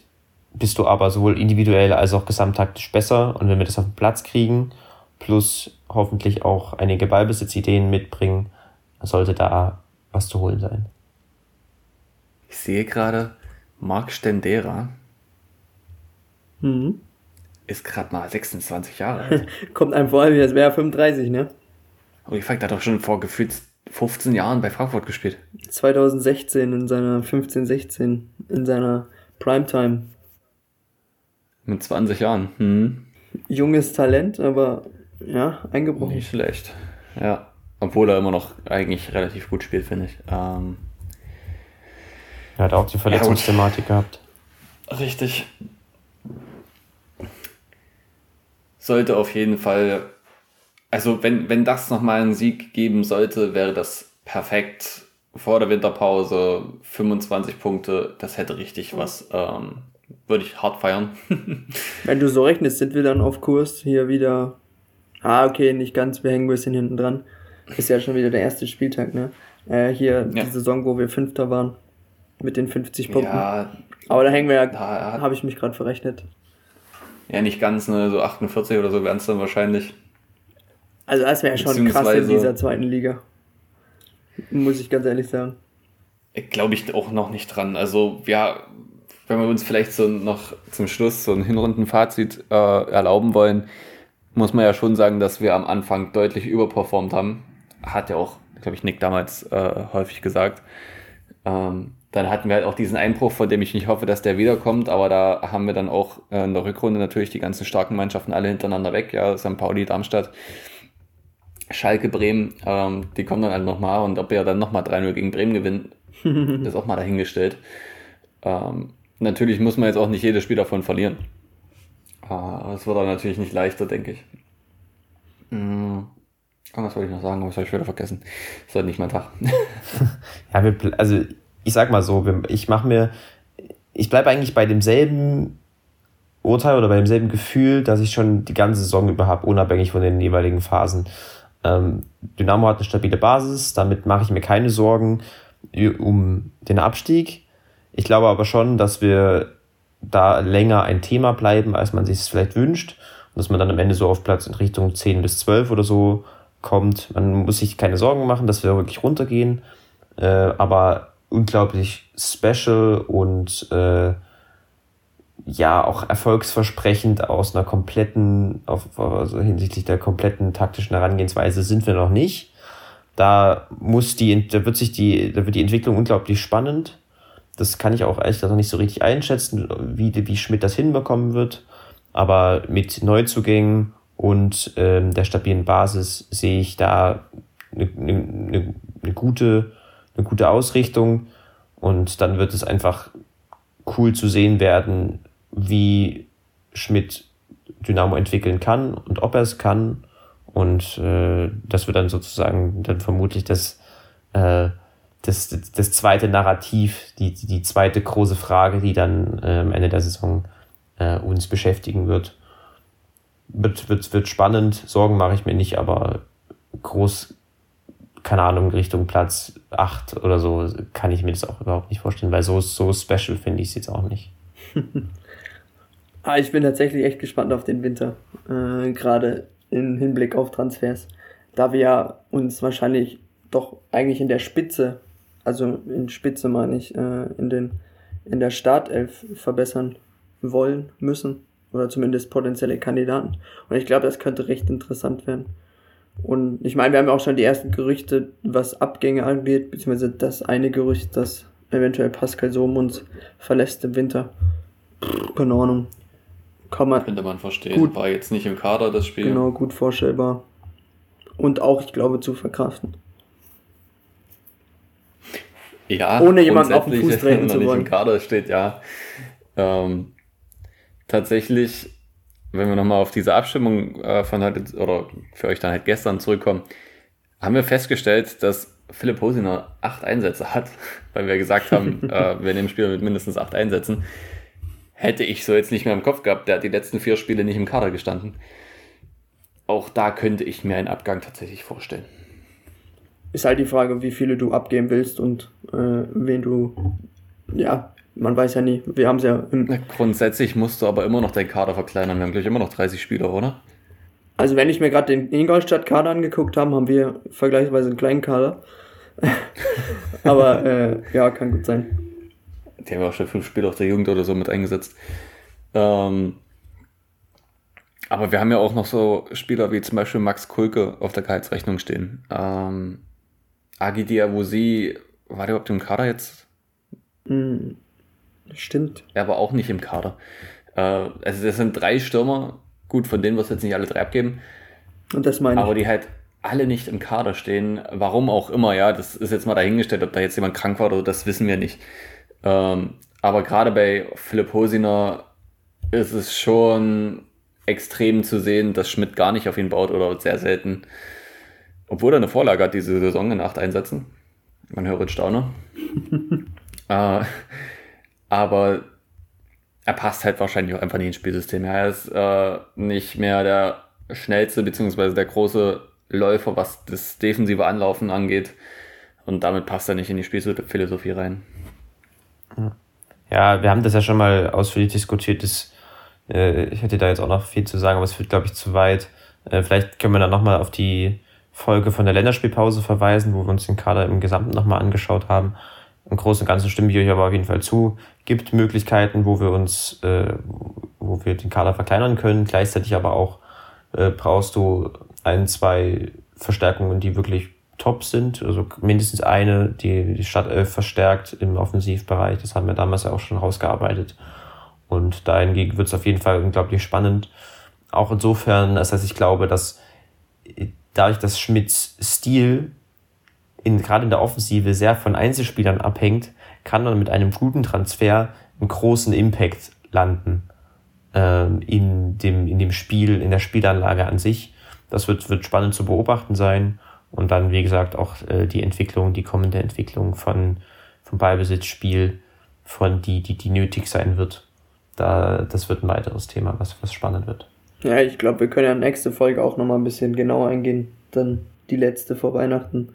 bist du aber sowohl individuell als auch gesamttaktisch besser und wenn wir das auf den Platz kriegen, plus hoffentlich auch einige Ballbesitzideen mitbringen, sollte da was zu holen sein. Ich sehe gerade, Marc Stendera Mhm. ist gerade mal 26 Jahre alt. Kommt einem vor, als wäre er 35, ne? Und ich fand, der hat doch schon vor gefühlt 15 Jahren bei Frankfurt gespielt. 2016 in seiner 15, 16 in seiner Primetime. Mit 20 Jahren. Hm. Junges Talent, aber ja, eingebrochen. Nicht schlecht. Ja. Obwohl er immer noch eigentlich relativ gut spielt, finde ich. Ähm, Er hat auch die Verletzungsthematik gehabt. Richtig. Sollte auf jeden Fall, also wenn, wenn das nochmal einen Sieg geben sollte, wäre das perfekt. Vor der Winterpause 25 Punkte, das hätte richtig was. Ähm, würde ich hart feiern. Wenn du so rechnest, sind wir dann auf Kurs hier wieder. Ah, okay, nicht ganz, wir hängen ein bisschen hinten dran. Ist ja schon wieder der erste Spieltag, ne? Äh, hier Ja. die Saison, wo wir Fünfter waren. Mit den 50 Punkten. ja, Aber da hängen wir ja, da habe ich mich gerade verrechnet. ja, nicht ganz, ne, so 48 oder so wären es dann wahrscheinlich. Also das wäre schon krass in dieser zweiten Liga. Muss ich ganz ehrlich sagen. Glaube ich auch noch nicht dran. Also, ja, wenn wir uns vielleicht so noch zum Schluss so ein Hinrundenfazit äh, erlauben wollen, muss man ja schon sagen, dass wir am Anfang deutlich überperformt haben. Hat ja auch, glaube ich, Nick damals äh, häufig gesagt. Ähm, dann hatten wir halt auch diesen Einbruch, von dem ich nicht hoffe, dass der wiederkommt, aber da haben wir dann auch äh, in der Rückrunde natürlich die ganzen starken Mannschaften alle hintereinander weg, ja, St. Pauli, Darmstadt, Schalke, Bremen, ähm, die kommen dann alle nochmal und ob wir dann nochmal 3-0 gegen Bremen gewinnen, ist auch mal dahingestellt. Ähm, natürlich muss man jetzt auch nicht jedes Spiel davon verlieren. Äh, Aber es wird dann natürlich nicht leichter, denke ich. Mm, was wollte ich noch sagen, das habe ich wieder vergessen. Ist heute nicht mein Tag. Ja, wir, also ich sag mal so, ich mache mir, ich bleibe eigentlich bei demselben Urteil oder bei demselben Gefühl, dass ich schon die ganze Saison über habe, unabhängig von den jeweiligen Phasen. Ähm, Dynamo hat eine stabile Basis, damit mache ich mir keine Sorgen um den Abstieg. Ich glaube aber schon, dass wir da länger ein Thema bleiben, als man sich es vielleicht wünscht. Und dass man dann am Ende so auf Platz in Richtung 10 bis 12 oder so kommt. Man muss sich keine Sorgen machen, dass wir wirklich runtergehen. Äh, aber unglaublich special und äh, ja auch erfolgsversprechend aus einer kompletten, auf, also hinsichtlich der kompletten taktischen Herangehensweise sind wir noch nicht. Da muss die, da wird sich die, da wird die Entwicklung unglaublich spannend. Das kann ich auch gesagt noch nicht so richtig einschätzen, wie, wie Schmidt das hinbekommen wird. Aber mit Neuzugängen und ähm, der stabilen Basis sehe ich da eine, eine, eine, gute, eine gute Ausrichtung. Und dann wird es einfach cool zu sehen werden, wie Schmidt Dynamo entwickeln kann und ob er es kann. Und äh, das wird dann sozusagen dann vermutlich das, äh, das, das, das zweite Narrativ, die, die zweite große Frage, die dann äh, am Ende der Saison äh, uns beschäftigen wird. Wird, wird, wird spannend, Sorgen mache ich mir nicht, aber groß, keine Ahnung, Richtung Platz 8 oder so kann ich mir das auch überhaupt nicht vorstellen, weil so, so special finde ich es jetzt auch nicht. ah, ich bin tatsächlich echt gespannt auf den Winter, äh, gerade im Hinblick auf Transfers, da wir uns wahrscheinlich doch eigentlich in der Spitze, also in Spitze meine ich, äh, in, den, in der Startelf verbessern wollen, müssen. Oder zumindest potenzielle Kandidaten. Und ich glaube, das könnte recht interessant werden. Und ich meine, wir haben ja auch schon die ersten Gerüchte, was Abgänge angeht, beziehungsweise das eine Gerücht, dass eventuell Pascal Sohm uns verlässt im Winter. Keine Ahnung. Kann man. Könnte man verstehen. Gut, War jetzt nicht im Kader das Spiel. Genau, gut vorstellbar. Und auch, ich glaube, zu verkraften. Ja, ohne jemanden auf den Fuß treten zu wollen. Nicht im Kader steht, ja. Ähm, tatsächlich, wenn wir nochmal auf diese Abstimmung äh, von heute oder für euch dann halt gestern zurückkommen, haben wir festgestellt, dass Philipp Hosiner acht Einsätze hat, weil wir gesagt haben, äh, wir nehmen Spieler mit mindestens acht Einsätzen. Hätte ich so jetzt nicht mehr im Kopf gehabt, der hat die letzten vier Spiele nicht im Kader gestanden. Auch da könnte ich mir einen Abgang tatsächlich vorstellen. Ist halt die Frage, wie viele du abgeben willst und äh, wen du ja man weiß ja nie. Wir haben es ja im. Grundsätzlich musst du aber immer noch deinen Kader verkleinern. Wir haben gleich immer noch 30 Spieler, oder? Also, wenn ich mir gerade den Ingolstadt-Kader angeguckt habe, haben wir vergleichsweise einen kleinen Kader. aber äh, ja, kann gut sein. Die haben ja auch schon fünf Spieler auf der Jugend oder so mit eingesetzt. Ähm, aber wir haben ja auch noch so Spieler wie zum Beispiel Max Kulke auf der Gehaltsrechnung stehen. Ähm, Agi Diawusi, war der überhaupt im Kader jetzt? Hm, Stimmt. Er war auch nicht im Kader. Äh, also das sind drei Stürmer, gut, von denen wirst du jetzt nicht alle drei abgeben. Und das meine ich. Aber die halt alle nicht im Kader stehen, warum auch immer, ja, das ist jetzt mal dahingestellt, ob da jetzt jemand krank war oder das wissen wir nicht. Ähm, aber gerade bei Philipp Hosiner ist es schon extrem zu sehen, dass Schmidt gar nicht auf ihn baut oder sehr selten. Obwohl er eine Vorlage hat diese Saison in acht Einsätzen. Man hört Stauner. äh, aber er passt halt wahrscheinlich auch einfach nicht ins Spielsystem. Er ist äh, nicht mehr der schnellste bzw. der große Läufer, was das defensive Anlaufen angeht. Und damit passt er nicht in die Spielphilosophie rein. Ja, wir haben das ja schon mal ausführlich diskutiert. Das, äh, ich hätte da jetzt auch noch viel zu sagen, aber es wird, glaube ich, zu weit. Äh, vielleicht können wir dann nochmal auf die Folge von der Länderspielpause verweisen, wo wir uns den Kader im Gesamten nochmal angeschaut haben im Großen und Ganzen stimme ich euch aber auf jeden Fall zu. Gibt Möglichkeiten, wo wir uns, äh, wo wir den Kader verkleinern können. Gleichzeitig aber auch äh, brauchst du ein, zwei Verstärkungen, die wirklich top sind. Also mindestens eine, die die Startelf verstärkt im Offensivbereich. Das haben wir damals ja auch schon rausgearbeitet. Und dahingegen wird es auf jeden Fall unglaublich spannend. Auch insofern, das heißt, ich glaube, dass dadurch, dass Schmidts Stil in, gerade in der Offensive sehr von Einzelspielern abhängt, kann man mit einem guten Transfer einen großen Impact landen ähm, in, dem, in dem Spiel, in der Spielanlage an sich. Das wird, wird spannend zu beobachten sein. Und dann, wie gesagt, auch äh, die Entwicklung, die kommende Entwicklung von, vom Ballbesitzspiel, von die, die, die nötig sein wird. Da, das wird ein weiteres Thema, was, was spannend wird. Ja, ich glaube, wir können ja nächste Folge auch nochmal ein bisschen genauer eingehen. Dann die letzte vor Weihnachten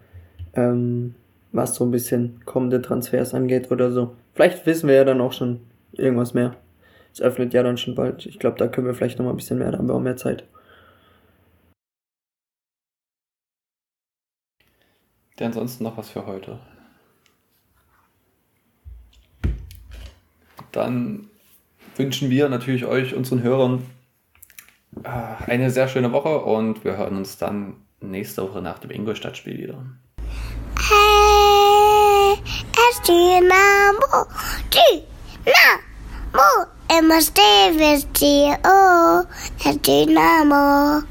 ähm, was so ein bisschen kommende Transfers angeht oder so. Vielleicht wissen wir ja dann auch schon irgendwas mehr. Es öffnet ja dann schon bald. Ich glaube, da können wir vielleicht noch mal ein bisschen mehr, da haben wir auch mehr Zeit. Der ansonsten noch was für heute. Dann wünschen wir natürlich euch, unseren Hörern, äh, eine sehr schöne Woche und wir hören uns dann nächste Woche nach dem Ingolstadt-Spiel wieder. Hey, es Dynamo, Dynamo, immer stehen wir oh, es Dynamo.